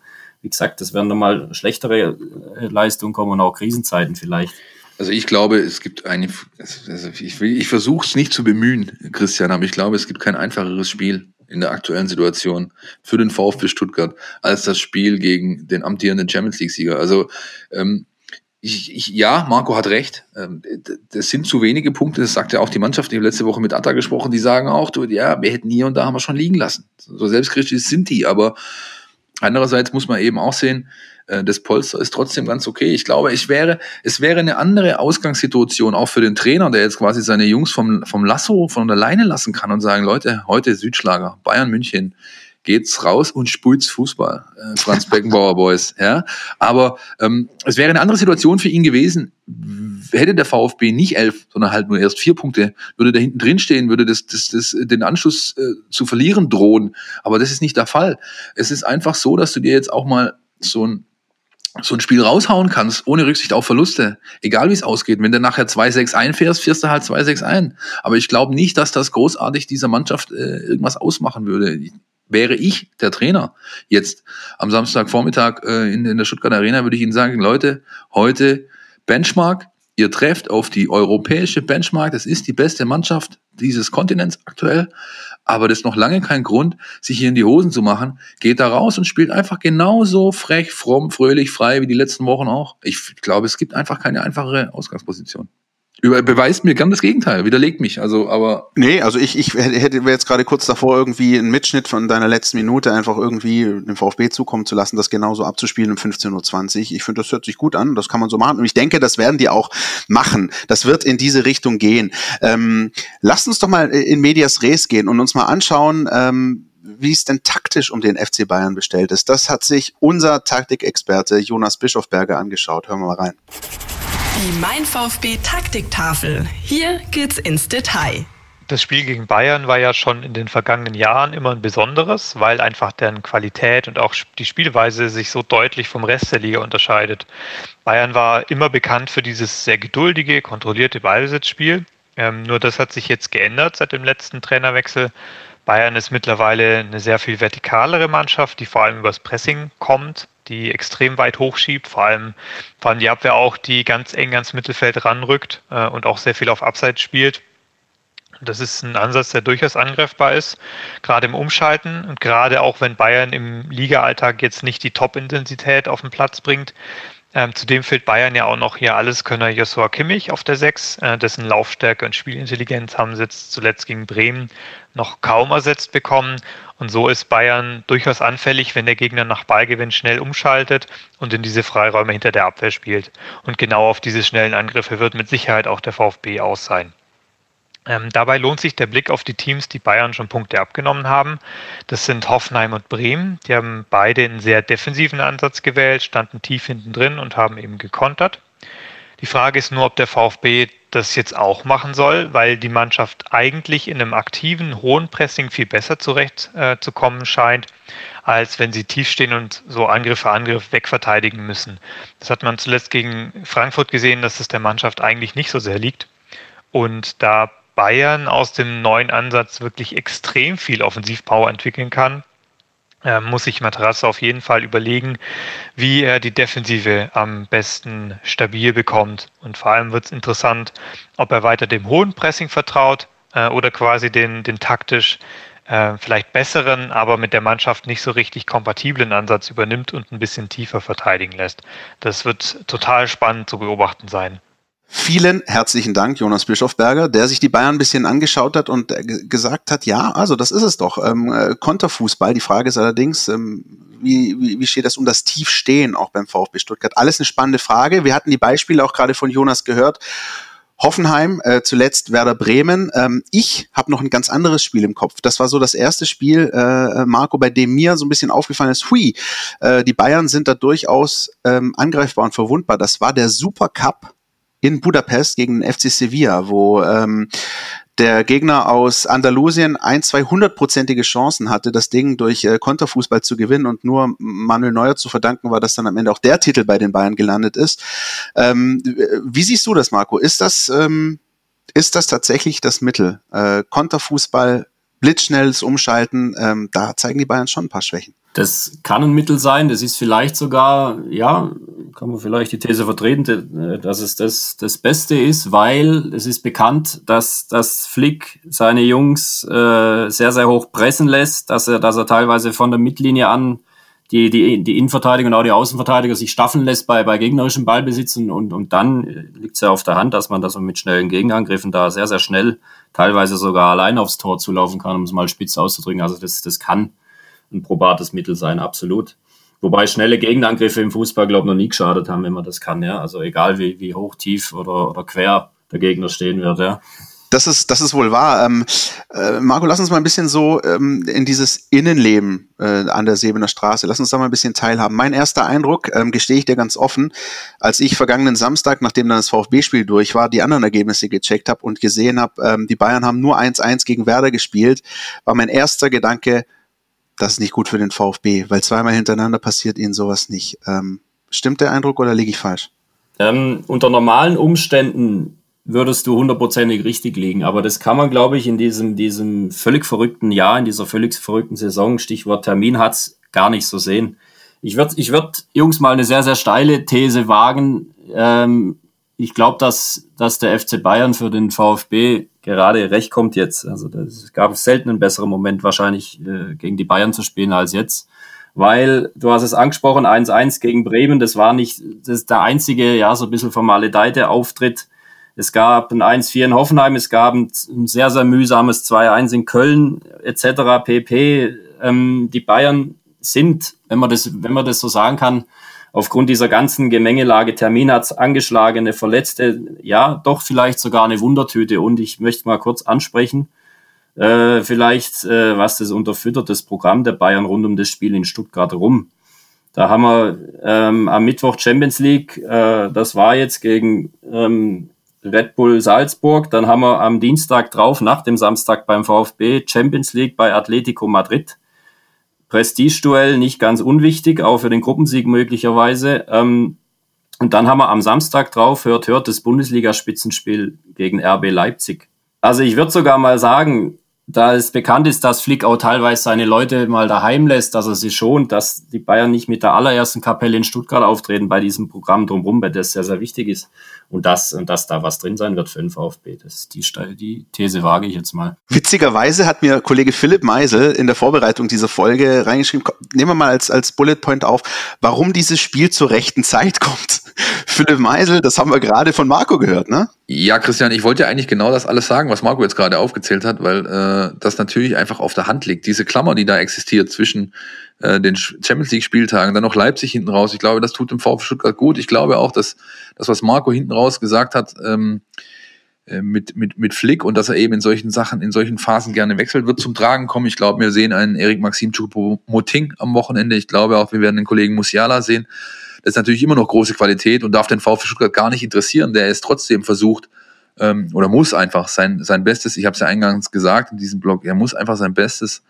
wie gesagt, das werden nochmal schlechtere äh, Leistungen kommen und auch Krisenzeiten vielleicht. Also ich glaube, es gibt eine, also ich, ich versuche es nicht zu bemühen, Christian, aber ich glaube, es gibt kein einfacheres Spiel in der aktuellen Situation für den VfB Stuttgart als das Spiel gegen den amtierenden Champions League-Sieger. Also ähm, ich, ich, ja, Marco hat recht. Ähm, das sind zu wenige Punkte. Das sagt ja auch die Mannschaft. Ich habe letzte Woche mit Atta gesprochen. Die sagen auch, du, ja, wir hätten hier und da haben wir schon liegen lassen. So selbstkritisch sind die, aber Andererseits muss man eben auch sehen, äh, das Polster ist trotzdem ganz okay. Ich glaube, ich wäre, es wäre eine andere Ausgangssituation auch für den Trainer, der jetzt quasi seine Jungs vom, vom Lasso von der Leine lassen kann und sagen, Leute, heute Südschlager, Bayern München, geht's raus und spult's Fußball, äh, Franz Beckenbauer Boys. Ja, aber ähm, es wäre eine andere Situation für ihn gewesen, hätte der VfB nicht elf, sondern halt nur erst vier Punkte, würde da hinten drin stehen, würde das, das, das, den Anschluss äh, zu verlieren drohen. Aber das ist nicht der Fall. Es ist einfach so, dass du dir jetzt auch mal so ein so ein Spiel raushauen kannst, ohne Rücksicht auf Verluste, egal wie es ausgeht. Wenn du nachher 2-6 einfährst, fährst du halt 2-6 ein. Aber ich glaube nicht, dass das großartig dieser Mannschaft äh, irgendwas ausmachen würde wäre ich der Trainer jetzt am Samstagvormittag äh, in, in der Stuttgart Arena, würde ich Ihnen sagen, Leute, heute Benchmark, ihr trefft auf die europäische Benchmark, das ist die beste Mannschaft dieses Kontinents aktuell. Aber das ist noch lange kein Grund, sich hier in die Hosen zu machen. Geht da raus und spielt einfach genauso frech, fromm, fröhlich, frei wie die letzten Wochen auch. Ich glaube, es gibt einfach keine einfachere Ausgangsposition. Über, beweist mir gern das Gegenteil, widerlegt mich. Also, aber. Nee, also ich, ich hätte jetzt gerade kurz davor, irgendwie einen Mitschnitt von deiner letzten Minute einfach irgendwie dem VfB zukommen zu lassen, das genauso abzuspielen um 15.20 Uhr. Ich finde, das hört sich gut an, das kann man so machen. Und ich denke, das werden die auch machen. Das wird in diese Richtung gehen. Ähm, lasst uns doch mal in Medias Res gehen und uns mal anschauen, ähm, wie es denn taktisch um den FC Bayern bestellt ist. Das hat sich unser Taktikexperte Jonas Bischofberger angeschaut. Hören wir mal rein. Die Mein VfB Taktiktafel. Hier geht's ins Detail. Das Spiel gegen Bayern war ja schon in den vergangenen Jahren immer ein besonderes, weil einfach deren Qualität und auch die Spielweise sich so deutlich vom Rest der Liga unterscheidet. Bayern war immer bekannt für dieses sehr geduldige, kontrollierte Ballbesitzspiel. Ähm, nur das hat sich jetzt geändert seit dem letzten Trainerwechsel. Bayern ist mittlerweile eine sehr viel vertikalere Mannschaft, die vor allem übers Pressing kommt, die extrem weit hochschiebt, vor allem, vor allem die Abwehr auch, die ganz eng ans Mittelfeld ranrückt äh, und auch sehr viel auf Abseits spielt. Das ist ein Ansatz, der durchaus angreifbar ist, gerade im Umschalten und gerade auch wenn Bayern im Liga-Alltag jetzt nicht die Top-Intensität auf den Platz bringt. Ähm, zudem fehlt Bayern ja auch noch hier Alleskönner Joshua Kimmich auf der 6, äh, dessen Laufstärke und Spielintelligenz haben sie jetzt zuletzt gegen Bremen noch kaum ersetzt bekommen. Und so ist Bayern durchaus anfällig, wenn der Gegner nach Ballgewinn schnell umschaltet und in diese Freiräume hinter der Abwehr spielt. Und genau auf diese schnellen Angriffe wird mit Sicherheit auch der VfB aus sein. Ähm, dabei lohnt sich der Blick auf die Teams, die Bayern schon Punkte abgenommen haben. Das sind Hoffenheim und Bremen. Die haben beide einen sehr defensiven Ansatz gewählt, standen tief hinten drin und haben eben gekontert. Die Frage ist nur, ob der VfB das jetzt auch machen soll, weil die Mannschaft eigentlich in einem aktiven, hohen Pressing viel besser zurechtzukommen äh, scheint, als wenn sie tief stehen und so Angriff für Angriff wegverteidigen müssen. Das hat man zuletzt gegen Frankfurt gesehen, dass es der Mannschaft eigentlich nicht so sehr liegt. Und da Bayern aus dem neuen Ansatz wirklich extrem viel Offensivpower entwickeln kann, äh, muss sich Materasso auf jeden Fall überlegen, wie er die Defensive am besten stabil bekommt. Und vor allem wird es interessant, ob er weiter dem hohen Pressing vertraut äh, oder quasi den, den taktisch äh, vielleicht besseren, aber mit der Mannschaft nicht so richtig kompatiblen Ansatz übernimmt und ein bisschen tiefer verteidigen lässt. Das wird total spannend zu beobachten sein. Vielen herzlichen Dank, Jonas Bischofberger, der sich die Bayern ein bisschen angeschaut hat und äh, gesagt hat, ja, also das ist es doch. Ähm, äh, Konterfußball. Die Frage ist allerdings, ähm, wie, wie, wie steht das um das Tiefstehen auch beim VfB Stuttgart? Alles eine spannende Frage. Wir hatten die Beispiele auch gerade von Jonas gehört. Hoffenheim, äh, zuletzt Werder Bremen. Ähm, ich habe noch ein ganz anderes Spiel im Kopf. Das war so das erste Spiel, äh, Marco, bei dem mir so ein bisschen aufgefallen ist, hui, äh, die Bayern sind da durchaus ähm, angreifbar und verwundbar. Das war der Super Cup in Budapest gegen den FC Sevilla, wo ähm, der Gegner aus Andalusien ein, zwei hundertprozentige Chancen hatte, das Ding durch äh, Konterfußball zu gewinnen und nur Manuel Neuer zu verdanken war, dass dann am Ende auch der Titel bei den Bayern gelandet ist. Ähm, wie siehst du das, Marco? Ist das, ähm, ist das tatsächlich das Mittel? Äh, Konterfußball, blitzschnelles Umschalten, ähm, da zeigen die Bayern schon ein paar Schwächen. Das kann ein Mittel sein, das ist vielleicht sogar, ja, kann man vielleicht die These vertreten, dass es das, das Beste ist, weil es ist bekannt, dass, dass Flick seine Jungs äh, sehr, sehr hoch pressen lässt, dass er, dass er teilweise von der Mittellinie an die, die, die Innenverteidiger und auch die Außenverteidiger sich staffeln lässt bei, bei gegnerischem Ballbesitz und, und, und dann liegt es ja auf der Hand, dass man das mit schnellen Gegenangriffen da sehr, sehr schnell teilweise sogar allein aufs Tor zulaufen kann, um es mal spitz auszudrücken. Also das, das kann ein probates Mittel sein, absolut. Wobei schnelle Gegenangriffe im Fußball, glaube ich, noch nie geschadet haben, wenn man das kann, ja. Also egal wie, wie hoch, tief oder, oder quer der Gegner stehen wird, ja. Das ist, das ist wohl wahr. Ähm, äh, Marco, lass uns mal ein bisschen so ähm, in dieses Innenleben äh, an der Sebener Straße, lass uns da mal ein bisschen teilhaben. Mein erster Eindruck, ähm, gestehe ich dir ganz offen, als ich vergangenen Samstag, nachdem dann das VfB-Spiel durch war, die anderen Ergebnisse gecheckt habe und gesehen habe, ähm, die Bayern haben nur 1-1 gegen Werder gespielt, war mein erster Gedanke, das ist nicht gut für den VfB, weil zweimal hintereinander passiert ihnen sowas nicht. Ähm, stimmt der Eindruck oder liege ich falsch? Ähm, unter normalen Umständen würdest du hundertprozentig richtig liegen, aber das kann man, glaube ich, in diesem, diesem völlig verrückten Jahr, in dieser völlig verrückten Saison, Stichwort Termin, hat's gar nicht so sehen. Ich würde, ich würd, Jungs, mal eine sehr, sehr steile These wagen. Ähm, ich glaube, dass, dass der FC Bayern für den VfB gerade recht kommt jetzt. Also es gab selten einen besseren Moment wahrscheinlich äh, gegen die Bayern zu spielen als jetzt. Weil, du hast es angesprochen, 1-1 gegen Bremen, das war nicht das ist der einzige, ja, so ein bisschen formaledeite Auftritt. Es gab ein 1-4 in Hoffenheim, es gab ein, ein sehr, sehr mühsames 2-1 in Köln, etc. pp. Ähm, die Bayern sind, wenn man das, wenn man das so sagen kann, aufgrund dieser ganzen Gemengelage, Termin hat's angeschlagene, Verletzte, ja, doch vielleicht sogar eine Wundertüte. Und ich möchte mal kurz ansprechen, äh, vielleicht, äh, was das unterfüttert, das Programm der Bayern rund um das Spiel in Stuttgart rum. Da haben wir ähm, am Mittwoch Champions League, äh, das war jetzt gegen ähm, Red Bull Salzburg. Dann haben wir am Dienstag drauf, nach dem Samstag beim VfB, Champions League bei Atletico Madrid. Prestigeduell, nicht ganz unwichtig, auch für den Gruppensieg möglicherweise. Ähm, und dann haben wir am Samstag drauf, hört, hört, das Bundesliga-Spitzenspiel gegen RB Leipzig. Also ich würde sogar mal sagen, da es bekannt ist, dass Flick auch teilweise seine Leute mal daheim lässt, dass er sie schont, dass die Bayern nicht mit der allerersten Kapelle in Stuttgart auftreten bei diesem Programm drumherum, weil das sehr, sehr wichtig ist. Und dass, und dass da was drin sein wird für den VfB. Das ist die, die These wage ich jetzt mal. Witzigerweise hat mir Kollege Philipp Meisel in der Vorbereitung dieser Folge reingeschrieben, nehmen wir mal als, als Bullet Point auf, warum dieses Spiel zur rechten Zeit kommt. Philipp Meisel, das haben wir gerade von Marco gehört, ne? Ja, Christian, ich wollte ja eigentlich genau das alles sagen, was Marco jetzt gerade aufgezählt hat, weil äh, das natürlich einfach auf der Hand liegt. Diese Klammer, die da existiert zwischen äh, den Champions League Spieltagen, dann noch Leipzig hinten raus. Ich glaube, das tut dem VfB Stuttgart gut. Ich glaube auch, dass das, was Marco hinten raus gesagt hat, ähm, äh, mit, mit, mit Flick und dass er eben in solchen Sachen, in solchen Phasen gerne wechselt, wird zum Tragen kommen. Ich glaube, wir sehen einen Erik Maxim Choupo-Moting am Wochenende. Ich glaube auch, wir werden den Kollegen Musiala sehen. Das ist natürlich immer noch große Qualität und darf den VfB Stuttgart gar nicht interessieren. Der ist trotzdem versucht ähm, oder muss einfach sein, sein Bestes, ich habe es ja eingangs gesagt in diesem Blog, er muss einfach sein bestes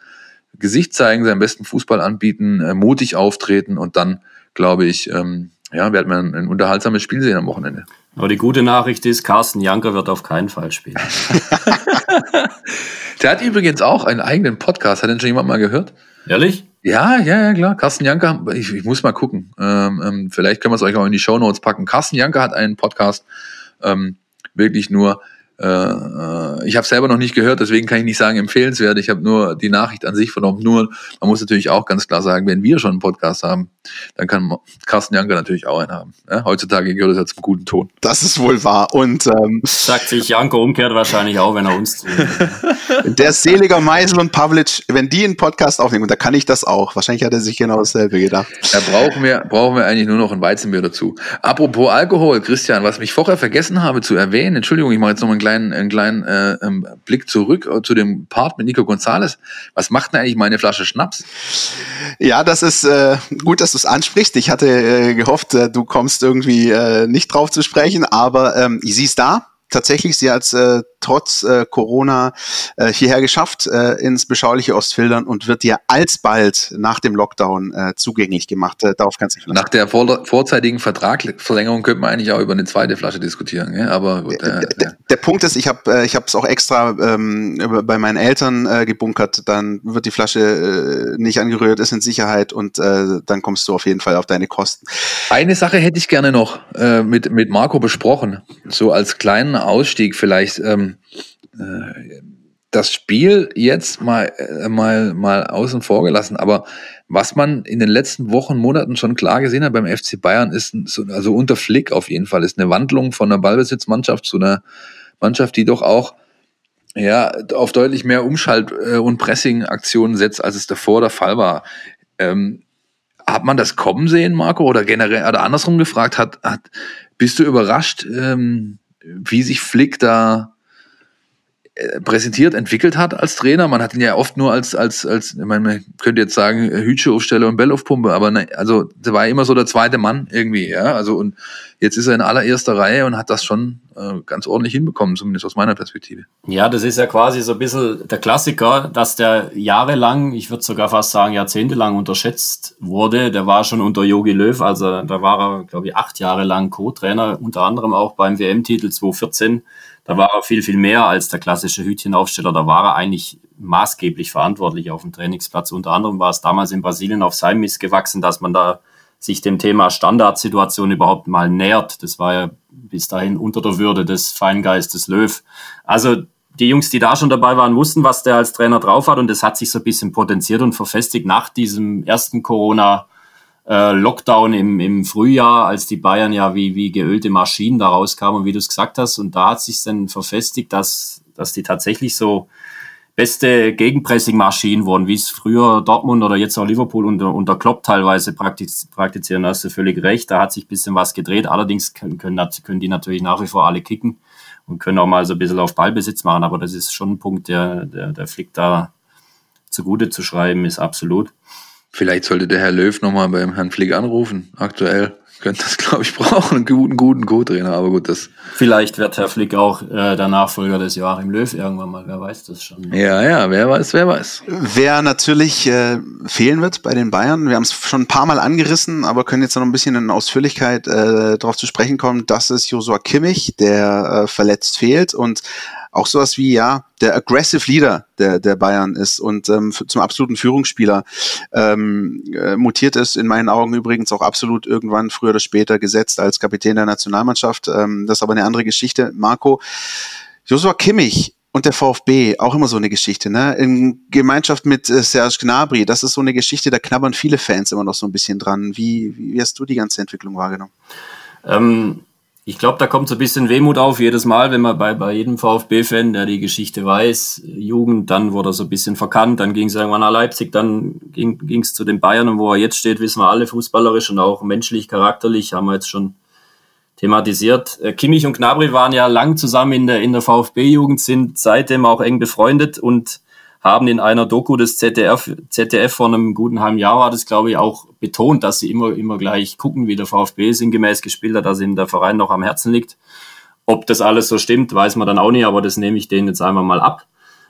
Gesicht zeigen, seinen besten Fußball anbieten, äh, mutig auftreten und dann, glaube ich, ähm, ja, werden wir ein, ein unterhaltsames Spiel sehen am Wochenende. Aber die gute Nachricht ist, Carsten Janker wird auf keinen Fall spielen. Der hat übrigens auch einen eigenen Podcast. Hat den schon jemand mal gehört? Ehrlich? Ja, ja, ja, klar. Carsten Janker, ich, ich muss mal gucken. Ähm, ähm, vielleicht können wir es euch auch in die Show Notes packen. Carsten Janker hat einen Podcast, ähm, wirklich nur äh, äh, ich habe selber noch nicht gehört, deswegen kann ich nicht sagen empfehlenswert. Ich habe nur die Nachricht an sich vernommen. Nur, man muss natürlich auch ganz klar sagen, wenn wir schon einen Podcast haben, dann kann Carsten Janker natürlich auch einen haben. Ja, heutzutage gehört das ja zum guten Ton. Das ist wohl wahr. Und ähm, sagt sich Janko umkehrt wahrscheinlich auch, wenn er uns Der Seliger Meisel und Pavlic, wenn die einen Podcast aufnehmen, und da kann ich das auch. Wahrscheinlich hat er sich genau dasselbe gedacht. Da brauchen wir, brauchen wir eigentlich nur noch ein Weizenbier dazu. Apropos Alkohol, Christian, was mich vorher vergessen habe zu erwähnen, Entschuldigung, ich mache jetzt noch einen kleinen, einen kleinen äh, ähm, Blick zurück äh, zu dem Part mit Nico Gonzalez. Was macht denn eigentlich meine Flasche Schnaps? Ja, das ist äh, gut, dass du es ansprichst. Ich hatte äh, gehofft, äh, du kommst irgendwie äh, nicht drauf zu sprechen, aber ähm, sie ist da tatsächlich, sie hat es äh, trotz äh, Corona äh, hierher geschafft äh, ins beschauliche Ostfildern und wird dir alsbald nach dem Lockdown äh, zugänglich gemacht. Äh, darauf kannst du nicht Nach der vor vorzeitigen Vertragsverlängerung könnte man eigentlich auch über eine zweite Flasche diskutieren. Gell? Aber gut, äh, der, der, Punkt ist, ich habe äh, ich habe es auch extra ähm, bei meinen Eltern äh, gebunkert. Dann wird die Flasche äh, nicht angerührt, ist in Sicherheit und äh, dann kommst du auf jeden Fall auf deine Kosten. Eine Sache hätte ich gerne noch äh, mit mit Marco besprochen, so als kleinen Ausstieg vielleicht. Ähm, äh, das Spiel jetzt mal, äh, mal, mal außen vor gelassen, aber was man in den letzten Wochen, Monaten schon klar gesehen hat beim FC Bayern ist, also unter Flick auf jeden Fall, ist eine Wandlung von einer Ballbesitzmannschaft zu einer Mannschaft, die doch auch ja, auf deutlich mehr Umschalt- äh, und Pressing-Aktionen setzt, als es davor der Fall war. Ähm, hat man das kommen sehen, Marco? Oder generell, oder andersrum gefragt, hat, hat, bist du überrascht, ähm, wie sich Flick da präsentiert, entwickelt hat als Trainer. Man hat ihn ja oft nur als, als, als, ich meine, man könnte jetzt sagen, Hütsche-Aufsteller und Bellaufpumpe, aber ne, also der war immer so der zweite Mann irgendwie, ja. Also und jetzt ist er in allererster Reihe und hat das schon äh, ganz ordentlich hinbekommen, zumindest aus meiner Perspektive. Ja, das ist ja quasi so ein bisschen der Klassiker, dass der jahrelang, ich würde sogar fast sagen jahrzehntelang unterschätzt wurde. Der war schon unter Jogi Löw, also da war er, glaube ich, acht Jahre lang Co-Trainer, unter anderem auch beim WM-Titel 2014 da war er viel, viel mehr als der klassische Hütchenaufsteller. Da war er eigentlich maßgeblich verantwortlich auf dem Trainingsplatz. Unter anderem war es damals in Brasilien auf seinem Mist gewachsen, dass man da sich dem Thema Standardsituation überhaupt mal nähert. Das war ja bis dahin unter der Würde des Feingeistes Löw. Also die Jungs, die da schon dabei waren, wussten, was der als Trainer drauf hat und das hat sich so ein bisschen potenziert und verfestigt nach diesem ersten Corona- äh, Lockdown im, im Frühjahr, als die Bayern ja wie, wie geölte Maschinen da rauskamen, wie du es gesagt hast. Und da hat sich dann verfestigt, dass, dass die tatsächlich so beste Gegenpressing-Maschinen wurden, wie es früher Dortmund oder jetzt auch Liverpool unter, unter Klopp teilweise praktiz praktizieren. Da hast du völlig recht, da hat sich ein bisschen was gedreht. Allerdings können, können, können die natürlich nach wie vor alle kicken und können auch mal so ein bisschen auf Ballbesitz machen. Aber das ist schon ein Punkt, der, der, der Flick da zugute zu schreiben ist, absolut. Vielleicht sollte der Herr Löw nochmal beim Herrn Flick anrufen, aktuell könnte das, glaube ich, brauchen, einen guten, guten Co-Trainer, aber gut, das. Vielleicht wird Herr Flick auch äh, der Nachfolger des Joachim Löw irgendwann mal, wer weiß das schon. Ja, ja, wer weiß, wer weiß. Wer natürlich äh, fehlen wird bei den Bayern, wir haben es schon ein paar Mal angerissen, aber können jetzt noch ein bisschen in Ausführlichkeit äh, darauf zu sprechen kommen, das ist Josua Kimmich, der äh, verletzt fehlt und auch sowas wie, ja, der Aggressive Leader der, der Bayern ist und ähm, zum absoluten Führungsspieler ähm, äh, mutiert ist, in meinen Augen übrigens auch absolut irgendwann früher oder später gesetzt als Kapitän der Nationalmannschaft. Ähm, das ist aber eine andere Geschichte. Marco, Joshua Kimmich und der VfB, auch immer so eine Geschichte, ne? In Gemeinschaft mit äh, Serge Gnabry, das ist so eine Geschichte, da knabbern viele Fans immer noch so ein bisschen dran. Wie, wie hast du die ganze Entwicklung wahrgenommen? Ähm, ich glaube, da kommt so ein bisschen Wehmut auf jedes Mal, wenn man bei, bei jedem VfB-Fan, der die Geschichte weiß, Jugend, dann wurde er so ein bisschen verkannt, dann ging es irgendwann nach Leipzig, dann ging es zu den Bayern und wo er jetzt steht, wissen wir alle, fußballerisch und auch menschlich, charakterlich, haben wir jetzt schon thematisiert. Äh, Kimmich und Gnabry waren ja lang zusammen in der, in der VfB-Jugend, sind seitdem auch eng befreundet und haben in einer Doku des ZDF, ZDF vor einem guten halben Jahr war das, glaube ich, auch betont, dass sie immer, immer gleich gucken, wie der VfB sinngemäß gespielt hat, dass ihnen der Verein noch am Herzen liegt. Ob das alles so stimmt, weiß man dann auch nicht, aber das nehme ich denen jetzt einfach mal ab.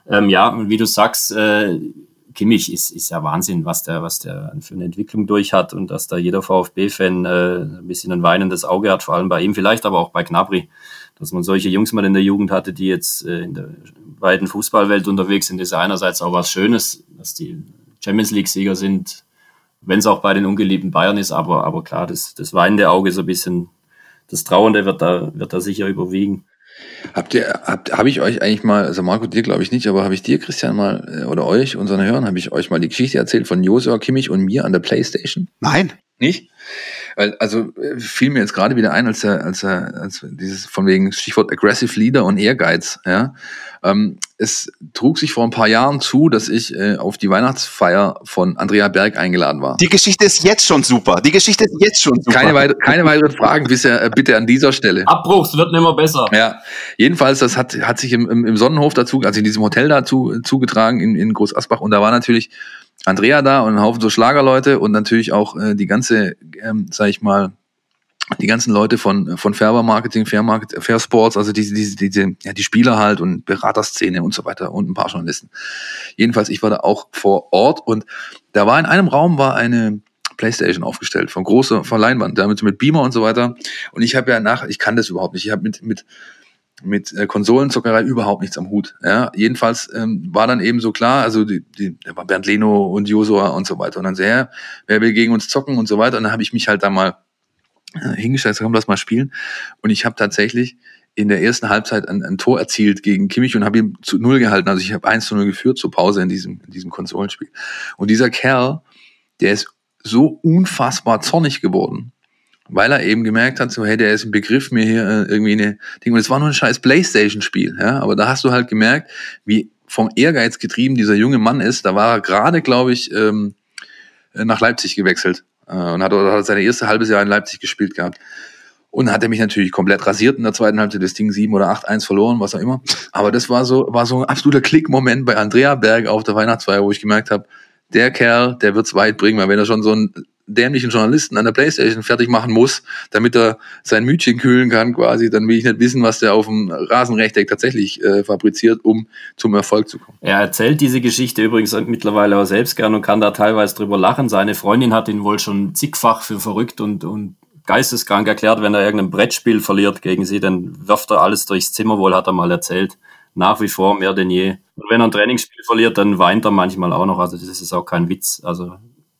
Ähm, ja, und wie du sagst, äh, Kimmich ist, ist ja Wahnsinn, was der, was der für eine Entwicklung durch hat und dass da jeder VfB-Fan äh, ein bisschen ein weinendes Auge hat, vor allem bei ihm, vielleicht aber auch bei Gnabry, dass man solche Jungs mal in der Jugend hatte, die jetzt äh, in der weiten Fußballwelt unterwegs sind, ist ja einerseits auch was Schönes, dass die Champions League-Sieger sind, wenn es auch bei den ungeliebten Bayern ist, aber, aber klar, das, das weinende Auge so ein bisschen, das Trauernde wird da, wird da sicher überwiegen. Habt ihr, habt, habe ich euch eigentlich mal, also Marco, dir glaube ich nicht, aber habe ich dir, Christian, mal, äh, oder euch, unseren Hörern, habe ich euch mal die Geschichte erzählt von Josua Kimmich und mir an der Playstation? Nein. Nicht? Weil, also äh, fiel mir jetzt gerade wieder ein, als er, als er, als dieses von wegen Stichwort Aggressive Leader und Ehrgeiz, ja. Ähm, es trug sich vor ein paar Jahren zu, dass ich äh, auf die Weihnachtsfeier von Andrea Berg eingeladen war. Die Geschichte ist jetzt schon super. Die Geschichte ist jetzt schon super. Keine, weiter, keine weiteren Fragen bisher, äh, bitte an dieser Stelle. Abbruch, es wird nicht mehr besser. Ja, jedenfalls, das hat, hat sich im, im, im Sonnenhof dazu, also in diesem Hotel dazu zugetragen in, in Groß Asbach und da war natürlich Andrea da und ein Haufen so Schlagerleute und natürlich auch äh, die ganze, ähm, sag ich mal, die ganzen Leute von, von Färber Marketing, Fair, Market, Fair Sports, also diese, diese, diese, ja, die Spieler halt und Beraterszene und so weiter und ein paar Journalisten. Jedenfalls, ich war da auch vor Ort und da war in einem Raum war eine Playstation aufgestellt, von großer, von Leinwand, damit mit Beamer und so weiter. Und ich habe ja nach, ich kann das überhaupt nicht. Ich habe mit, mit, mit äh, Konsolenzockerei überhaupt nichts am Hut. Ja, jedenfalls ähm, war dann eben so klar, also die, die, da war Bernd Leno und Josua und so weiter. Und dann sehr, wer will gegen uns zocken und so weiter. Und dann habe ich mich halt da mal äh, hingestellt, komm, lass mal spielen. Und ich habe tatsächlich in der ersten Halbzeit ein, ein Tor erzielt gegen Kimmich und habe ihn zu null gehalten. Also ich habe eins zu null geführt zur Pause in diesem, in diesem Konsolenspiel. Und dieser Kerl, der ist so unfassbar zornig geworden weil er eben gemerkt hat, so hey, der ist ein Begriff, mir hier äh, irgendwie eine Ding. Und es war nur ein scheiß Playstation-Spiel, ja. Aber da hast du halt gemerkt, wie vom Ehrgeiz getrieben dieser junge Mann ist. Da war er gerade, glaube ich, ähm, nach Leipzig gewechselt äh, und hat, hat seine erste halbes Jahr in Leipzig gespielt gehabt. Und hat er mich natürlich komplett rasiert in der zweiten Halbzeit das Ding 7 oder 8-1 verloren, was auch immer. Aber das war so, war so ein absoluter Klickmoment bei Andrea Berg auf der Weihnachtsfeier, wo ich gemerkt habe, der Kerl, der wird's weit bringen, weil wenn er schon so ein dämlichen Journalisten an der Playstation fertig machen muss, damit er sein Mütchen kühlen kann quasi, dann will ich nicht wissen, was der auf dem Rasenrechteck tatsächlich äh, fabriziert, um zum Erfolg zu kommen. Er erzählt diese Geschichte übrigens mittlerweile auch selbst gern und kann da teilweise drüber lachen. Seine Freundin hat ihn wohl schon zigfach für verrückt und, und geisteskrank erklärt, wenn er irgendein Brettspiel verliert gegen sie, dann wirft er alles durchs Zimmer, wohl hat er mal erzählt. Nach wie vor mehr denn je. Und wenn er ein Trainingsspiel verliert, dann weint er manchmal auch noch. Also das ist auch kein Witz. Also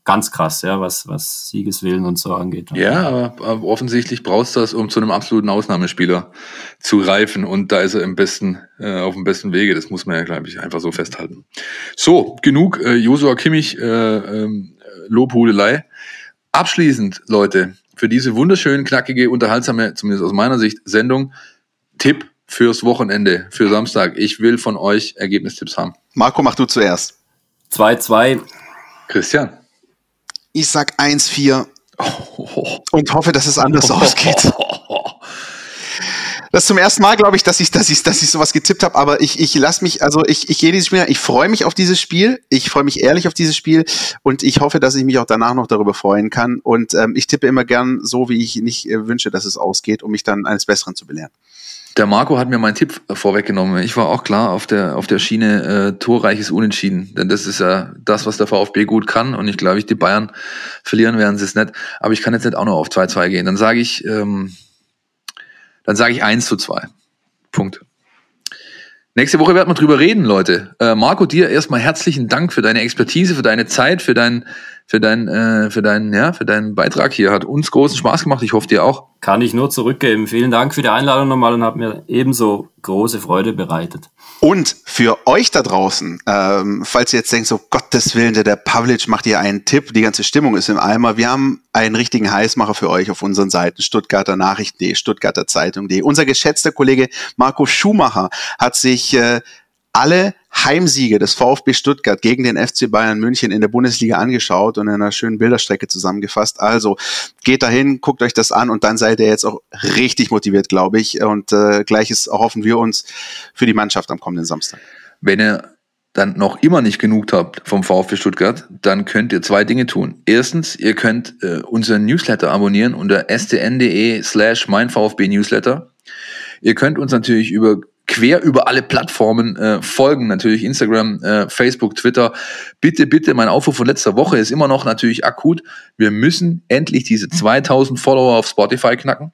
ganz krass, ja, was, was Siegeswillen und so angeht. Ja, aber, aber offensichtlich brauchst du das, um zu einem absoluten Ausnahmespieler zu reifen. Und da ist er im besten, äh, auf dem besten Wege. Das muss man ja, glaube ich, einfach so festhalten. So, genug äh, Josua Kimmich, äh, ähm, Lobhudelei. Abschließend, Leute, für diese wunderschön knackige, unterhaltsame, zumindest aus meiner Sicht, Sendung, Tipp fürs Wochenende, für Samstag. Ich will von euch Ergebnistipps haben. Marco, mach du zuerst. 2-2. Christian. Ich sag 1-4 und hoffe, dass es anders ausgeht. Das ist zum ersten Mal, glaube ich, dass ich, dass ich, dass ich sowas getippt habe, aber ich, ich lasse mich, also ich, ich gehe dieses Spiel, ich freue mich auf dieses Spiel, ich freue mich ehrlich auf dieses Spiel und ich hoffe, dass ich mich auch danach noch darüber freuen kann. Und ähm, ich tippe immer gern so, wie ich nicht äh, wünsche, dass es ausgeht, um mich dann eines Besseren zu belehren. Der Marco hat mir meinen Tipp vorweggenommen. Ich war auch klar auf der, auf der Schiene äh, torreiches Unentschieden. Denn das ist ja das, was der VfB gut kann. Und ich glaube, ich die Bayern verlieren werden sie es nicht. Aber ich kann jetzt nicht auch noch auf 2-2 gehen. Dann sage ich, ähm, dann sage ich 1 zu 2. Punkt. Nächste Woche werden wir drüber reden, Leute. Äh, Marco, dir erstmal herzlichen Dank für deine Expertise, für deine Zeit, für dein, für dein, äh, für deinen, ja, für deinen Beitrag hier. Hat uns großen Spaß gemacht. Ich hoffe dir auch. Kann ich nur zurückgeben. Vielen Dank für die Einladung nochmal und hat mir ebenso große Freude bereitet. Und für euch da draußen, ähm, falls ihr jetzt denkt, so Gottes Willen, der, der Pavlic macht hier einen Tipp, die ganze Stimmung ist im Eimer. Wir haben einen richtigen Heißmacher für euch auf unseren Seiten, Stuttgarter Nachrichten.de, Stuttgarter Zeitung.de. Unser geschätzter Kollege Marco Schumacher hat sich äh, alle Heimsiege des VfB Stuttgart gegen den FC Bayern München in der Bundesliga angeschaut und in einer schönen Bilderstrecke zusammengefasst. Also geht dahin, guckt euch das an und dann seid ihr jetzt auch richtig motiviert, glaube ich. Und äh, gleiches erhoffen wir uns für die Mannschaft am kommenden Samstag. Wenn ihr dann noch immer nicht genug habt vom VfB Stuttgart, dann könnt ihr zwei Dinge tun. Erstens, ihr könnt äh, unseren Newsletter abonnieren unter stn.de slash mein VfB Newsletter. Ihr könnt uns natürlich über quer über alle Plattformen äh, folgen, natürlich Instagram, äh, Facebook, Twitter. Bitte, bitte, mein Aufruf von letzter Woche ist immer noch natürlich akut. Wir müssen endlich diese 2000 Follower auf Spotify knacken.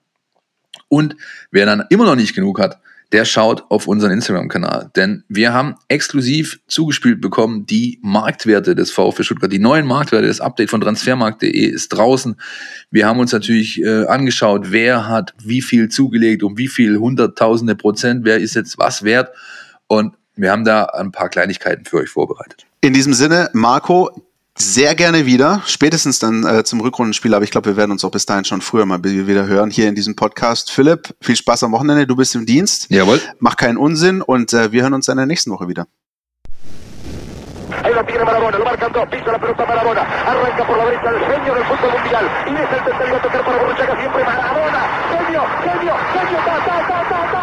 Und wer dann immer noch nicht genug hat, der schaut auf unseren Instagram-Kanal. Denn wir haben exklusiv zugespielt bekommen die Marktwerte des VfB Stuttgart. Die neuen Marktwerte, das Update von transfermarkt.de ist draußen. Wir haben uns natürlich äh, angeschaut, wer hat wie viel zugelegt, um wie viel hunderttausende Prozent, wer ist jetzt was wert. Und wir haben da ein paar Kleinigkeiten für euch vorbereitet. In diesem Sinne, Marco, sehr gerne wieder, spätestens dann äh, zum Rückrundenspiel, aber ich glaube, wir werden uns auch bis dahin schon früher mal wieder hören hier in diesem Podcast. Philipp, viel Spaß am Wochenende, du bist im Dienst. Jawohl. Mach keinen Unsinn und äh, wir hören uns dann in der nächsten Woche wieder. Ahí lo tiene Marabona, lo marcan dos, pisa la pelota Marabona, arranca por la derecha el genio del fútbol mundial y es el tercero a tocar para Borruchaga siempre Marabona, genio, genio, genio, ta, ta, ta, ta, ta.